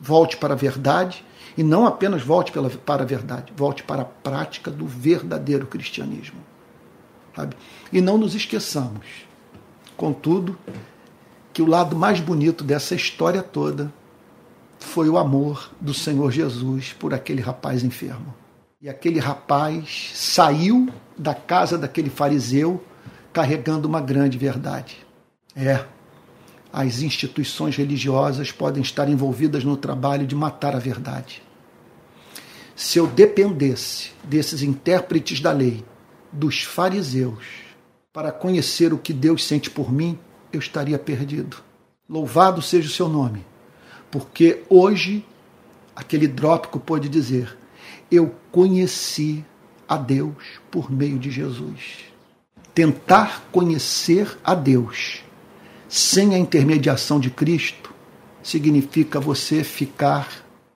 Volte para a verdade e não apenas volte para a verdade, volte para a prática do verdadeiro cristianismo. Sabe? E não nos esqueçamos, contudo, que o lado mais bonito dessa história toda foi o amor do Senhor Jesus por aquele rapaz enfermo. E aquele rapaz saiu da casa daquele fariseu carregando uma grande verdade. É, as instituições religiosas podem estar envolvidas no trabalho de matar a verdade. Se eu dependesse desses intérpretes da lei, dos fariseus, para conhecer o que Deus sente por mim, eu estaria perdido. Louvado seja o seu nome, porque hoje aquele drópico pode dizer: eu conheci a Deus por meio de Jesus. Tentar conhecer a Deus sem a intermediação de Cristo significa você ficar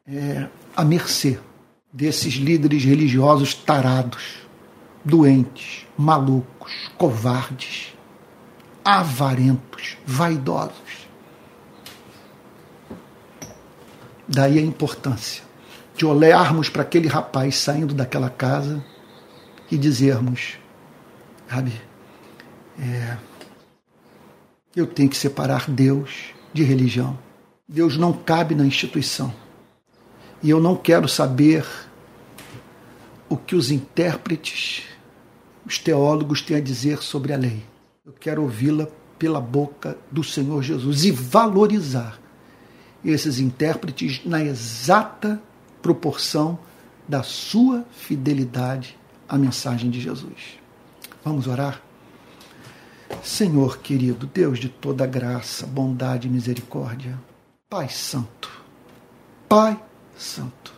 é, à mercê desses líderes religiosos tarados, doentes, malucos, covardes, avarentos, vaidosos. Daí a importância de olharmos para aquele rapaz saindo daquela casa e dizermos, sabe, é, eu tenho que separar Deus de religião. Deus não cabe na instituição. E eu não quero saber o que os intérpretes, os teólogos têm a dizer sobre a lei. Eu quero ouvi-la pela boca do Senhor Jesus e valorizar esses intérpretes na exata proporção da sua fidelidade à mensagem de Jesus. Vamos orar? Senhor querido, Deus de toda graça, bondade e misericórdia, Pai Santo, Pai Santo,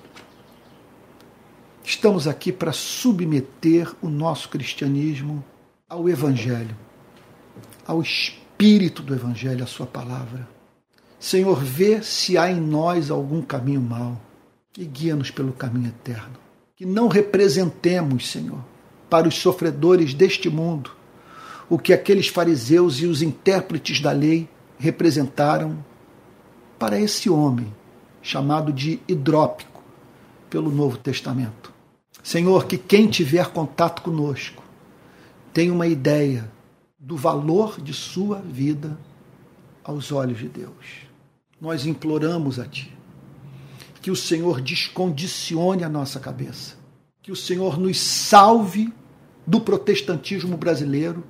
estamos aqui para submeter o nosso cristianismo ao Evangelho, ao Espírito do Evangelho, à Sua palavra. Senhor, vê se há em nós algum caminho mau e guia-nos pelo caminho eterno. Que não representemos, Senhor, para os sofredores deste mundo o que aqueles fariseus e os intérpretes da lei representaram para esse homem chamado de hidrópico pelo Novo Testamento. Senhor, que quem tiver contato conosco tenha uma ideia do valor de sua vida aos olhos de Deus. Nós imploramos a Ti que o Senhor descondicione a nossa cabeça, que o Senhor nos salve do protestantismo brasileiro,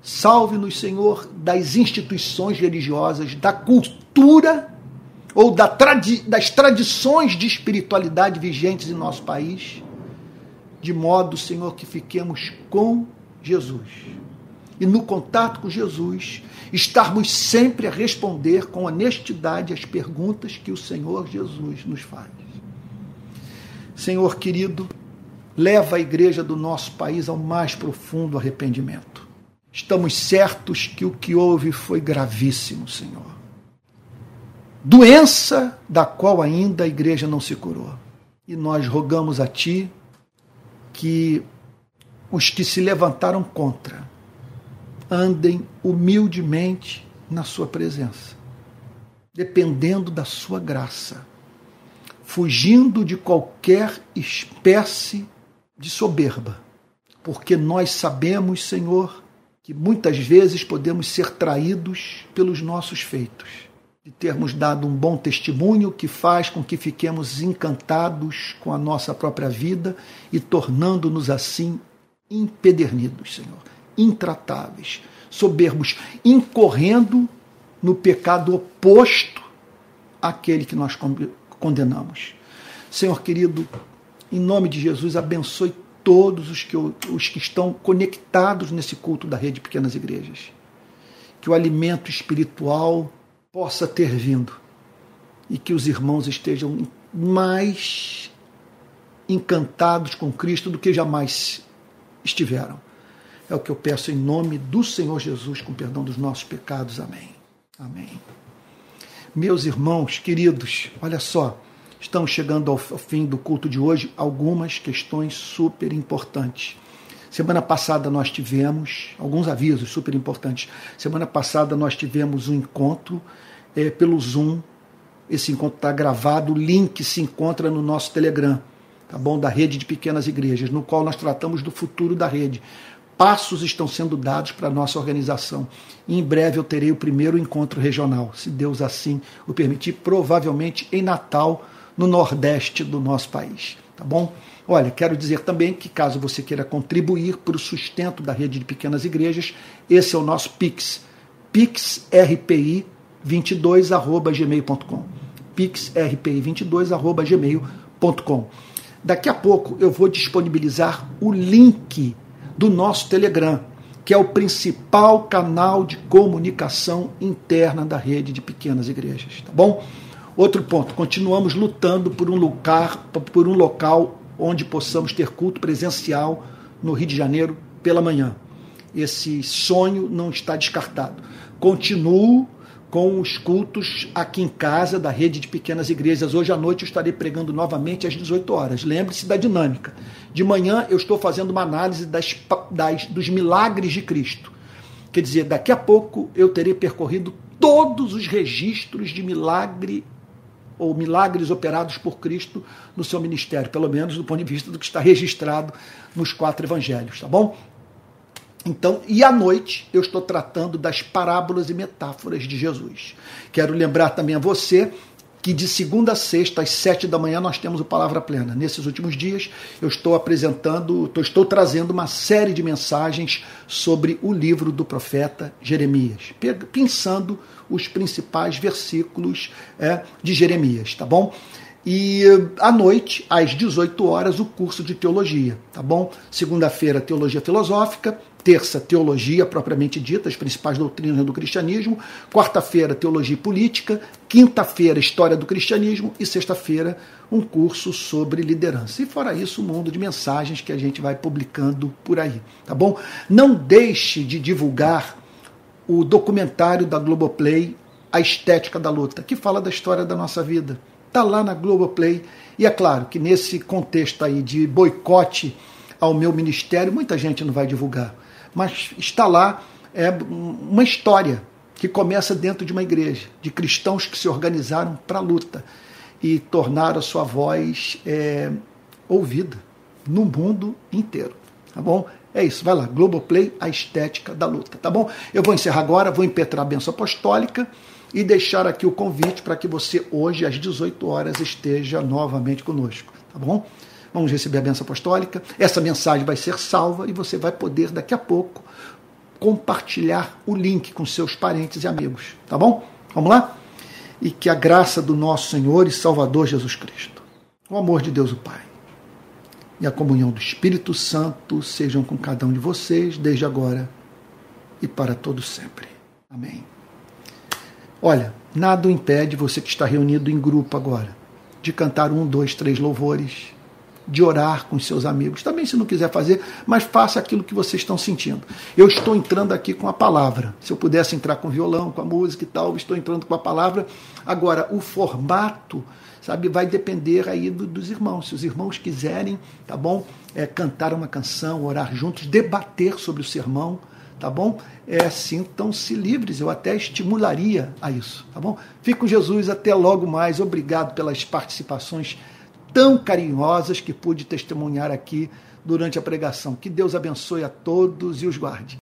salve-nos, Senhor, das instituições religiosas, da cultura ou da tradi das tradições de espiritualidade vigentes em nosso país, de modo, Senhor, que fiquemos com Jesus. E no contato com Jesus, estarmos sempre a responder com honestidade as perguntas que o Senhor Jesus nos faz. Senhor querido, leva a igreja do nosso país ao mais profundo arrependimento. Estamos certos que o que houve foi gravíssimo, Senhor. Doença da qual ainda a igreja não se curou. E nós rogamos a Ti que os que se levantaram contra andem humildemente na Sua presença, dependendo da Sua graça, fugindo de qualquer espécie de soberba, porque nós sabemos, Senhor, que muitas vezes podemos ser traídos pelos nossos feitos, de termos dado um bom testemunho que faz com que fiquemos encantados com a nossa própria vida e tornando-nos assim impedernidos, Senhor, intratáveis, soberbos, incorrendo no pecado oposto àquele que nós condenamos. Senhor querido, em nome de Jesus, abençoe todos os que, os que estão conectados nesse culto da rede de Pequenas Igrejas. Que o alimento espiritual possa ter vindo e que os irmãos estejam mais encantados com Cristo do que jamais estiveram. É o que eu peço em nome do Senhor Jesus, com perdão dos nossos pecados. Amém. Amém. Meus irmãos queridos, olha só. Estamos chegando ao fim do culto de hoje, algumas questões super importantes. Semana passada nós tivemos alguns avisos super importantes. Semana passada nós tivemos um encontro é, pelo Zoom. Esse encontro está gravado, o link se encontra no nosso Telegram, tá bom? Da rede de pequenas igrejas, no qual nós tratamos do futuro da rede. Passos estão sendo dados para a nossa organização. E em breve eu terei o primeiro encontro regional, se Deus assim o permitir, provavelmente em Natal no Nordeste do nosso país. Tá bom? Olha, quero dizer também que caso você queira contribuir para o sustento da rede de pequenas igrejas, esse é o nosso Pix. pixrpi22@gmail.com. pixrpi22@gmail.com. Daqui a pouco eu vou disponibilizar o link do nosso Telegram, que é o principal canal de comunicação interna da rede de pequenas igrejas, tá bom? Outro ponto, continuamos lutando por um lugar, por um local onde possamos ter culto presencial no Rio de Janeiro pela manhã. Esse sonho não está descartado. Continuo com os cultos aqui em casa da rede de pequenas igrejas. Hoje à noite eu estarei pregando novamente às 18 horas. Lembre-se da dinâmica. De manhã eu estou fazendo uma análise das, das, dos milagres de Cristo. Quer dizer, daqui a pouco eu terei percorrido todos os registros de milagre ou milagres operados por Cristo no seu ministério, pelo menos do ponto de vista do que está registrado nos quatro evangelhos, tá bom? Então, e à noite eu estou tratando das parábolas e metáforas de Jesus. Quero lembrar também a você que de segunda a sexta, às sete da manhã, nós temos o Palavra Plena. Nesses últimos dias, eu estou apresentando, estou trazendo uma série de mensagens sobre o livro do profeta Jeremias, pensando os principais versículos é, de Jeremias, tá bom? E à noite, às 18 horas, o curso de teologia, tá bom? Segunda-feira, teologia filosófica, terça, teologia propriamente dita, as principais doutrinas do cristianismo, quarta-feira, teologia política, quinta-feira, história do cristianismo e sexta-feira, um curso sobre liderança. E fora isso, um mundo de mensagens que a gente vai publicando por aí, tá bom? Não deixe de divulgar o documentário da Globoplay, A Estética da Luta, que fala da história da nossa vida Está lá na Globoplay. E é claro que nesse contexto aí de boicote ao meu ministério, muita gente não vai divulgar. Mas está lá é uma história que começa dentro de uma igreja, de cristãos que se organizaram para a luta e tornaram a sua voz é, ouvida no mundo inteiro. Tá bom? É isso, vai lá, Globoplay, a estética da luta, tá bom? Eu vou encerrar agora, vou impetrar a benção apostólica e deixar aqui o convite para que você hoje às 18 horas esteja novamente conosco, tá bom? Vamos receber a benção apostólica. Essa mensagem vai ser salva e você vai poder daqui a pouco compartilhar o link com seus parentes e amigos, tá bom? Vamos lá? E que a graça do nosso Senhor e Salvador Jesus Cristo, o amor de Deus o Pai e a comunhão do Espírito Santo sejam com cada um de vocês desde agora e para todo sempre. Amém. Olha, nada o impede você que está reunido em grupo agora de cantar um, dois, três louvores, de orar com seus amigos. Também, se não quiser fazer, mas faça aquilo que vocês estão sentindo. Eu estou entrando aqui com a palavra. Se eu pudesse entrar com violão, com a música e tal, estou entrando com a palavra. Agora, o formato, sabe, vai depender aí do, dos irmãos. Se os irmãos quiserem, tá bom, é, cantar uma canção, orar juntos, debater sobre o sermão tá bom? É, Sintam-se livres, eu até estimularia a isso, tá bom? Fique com Jesus, até logo mais. Obrigado pelas participações tão carinhosas que pude testemunhar aqui durante a pregação. Que Deus abençoe a todos e os guarde.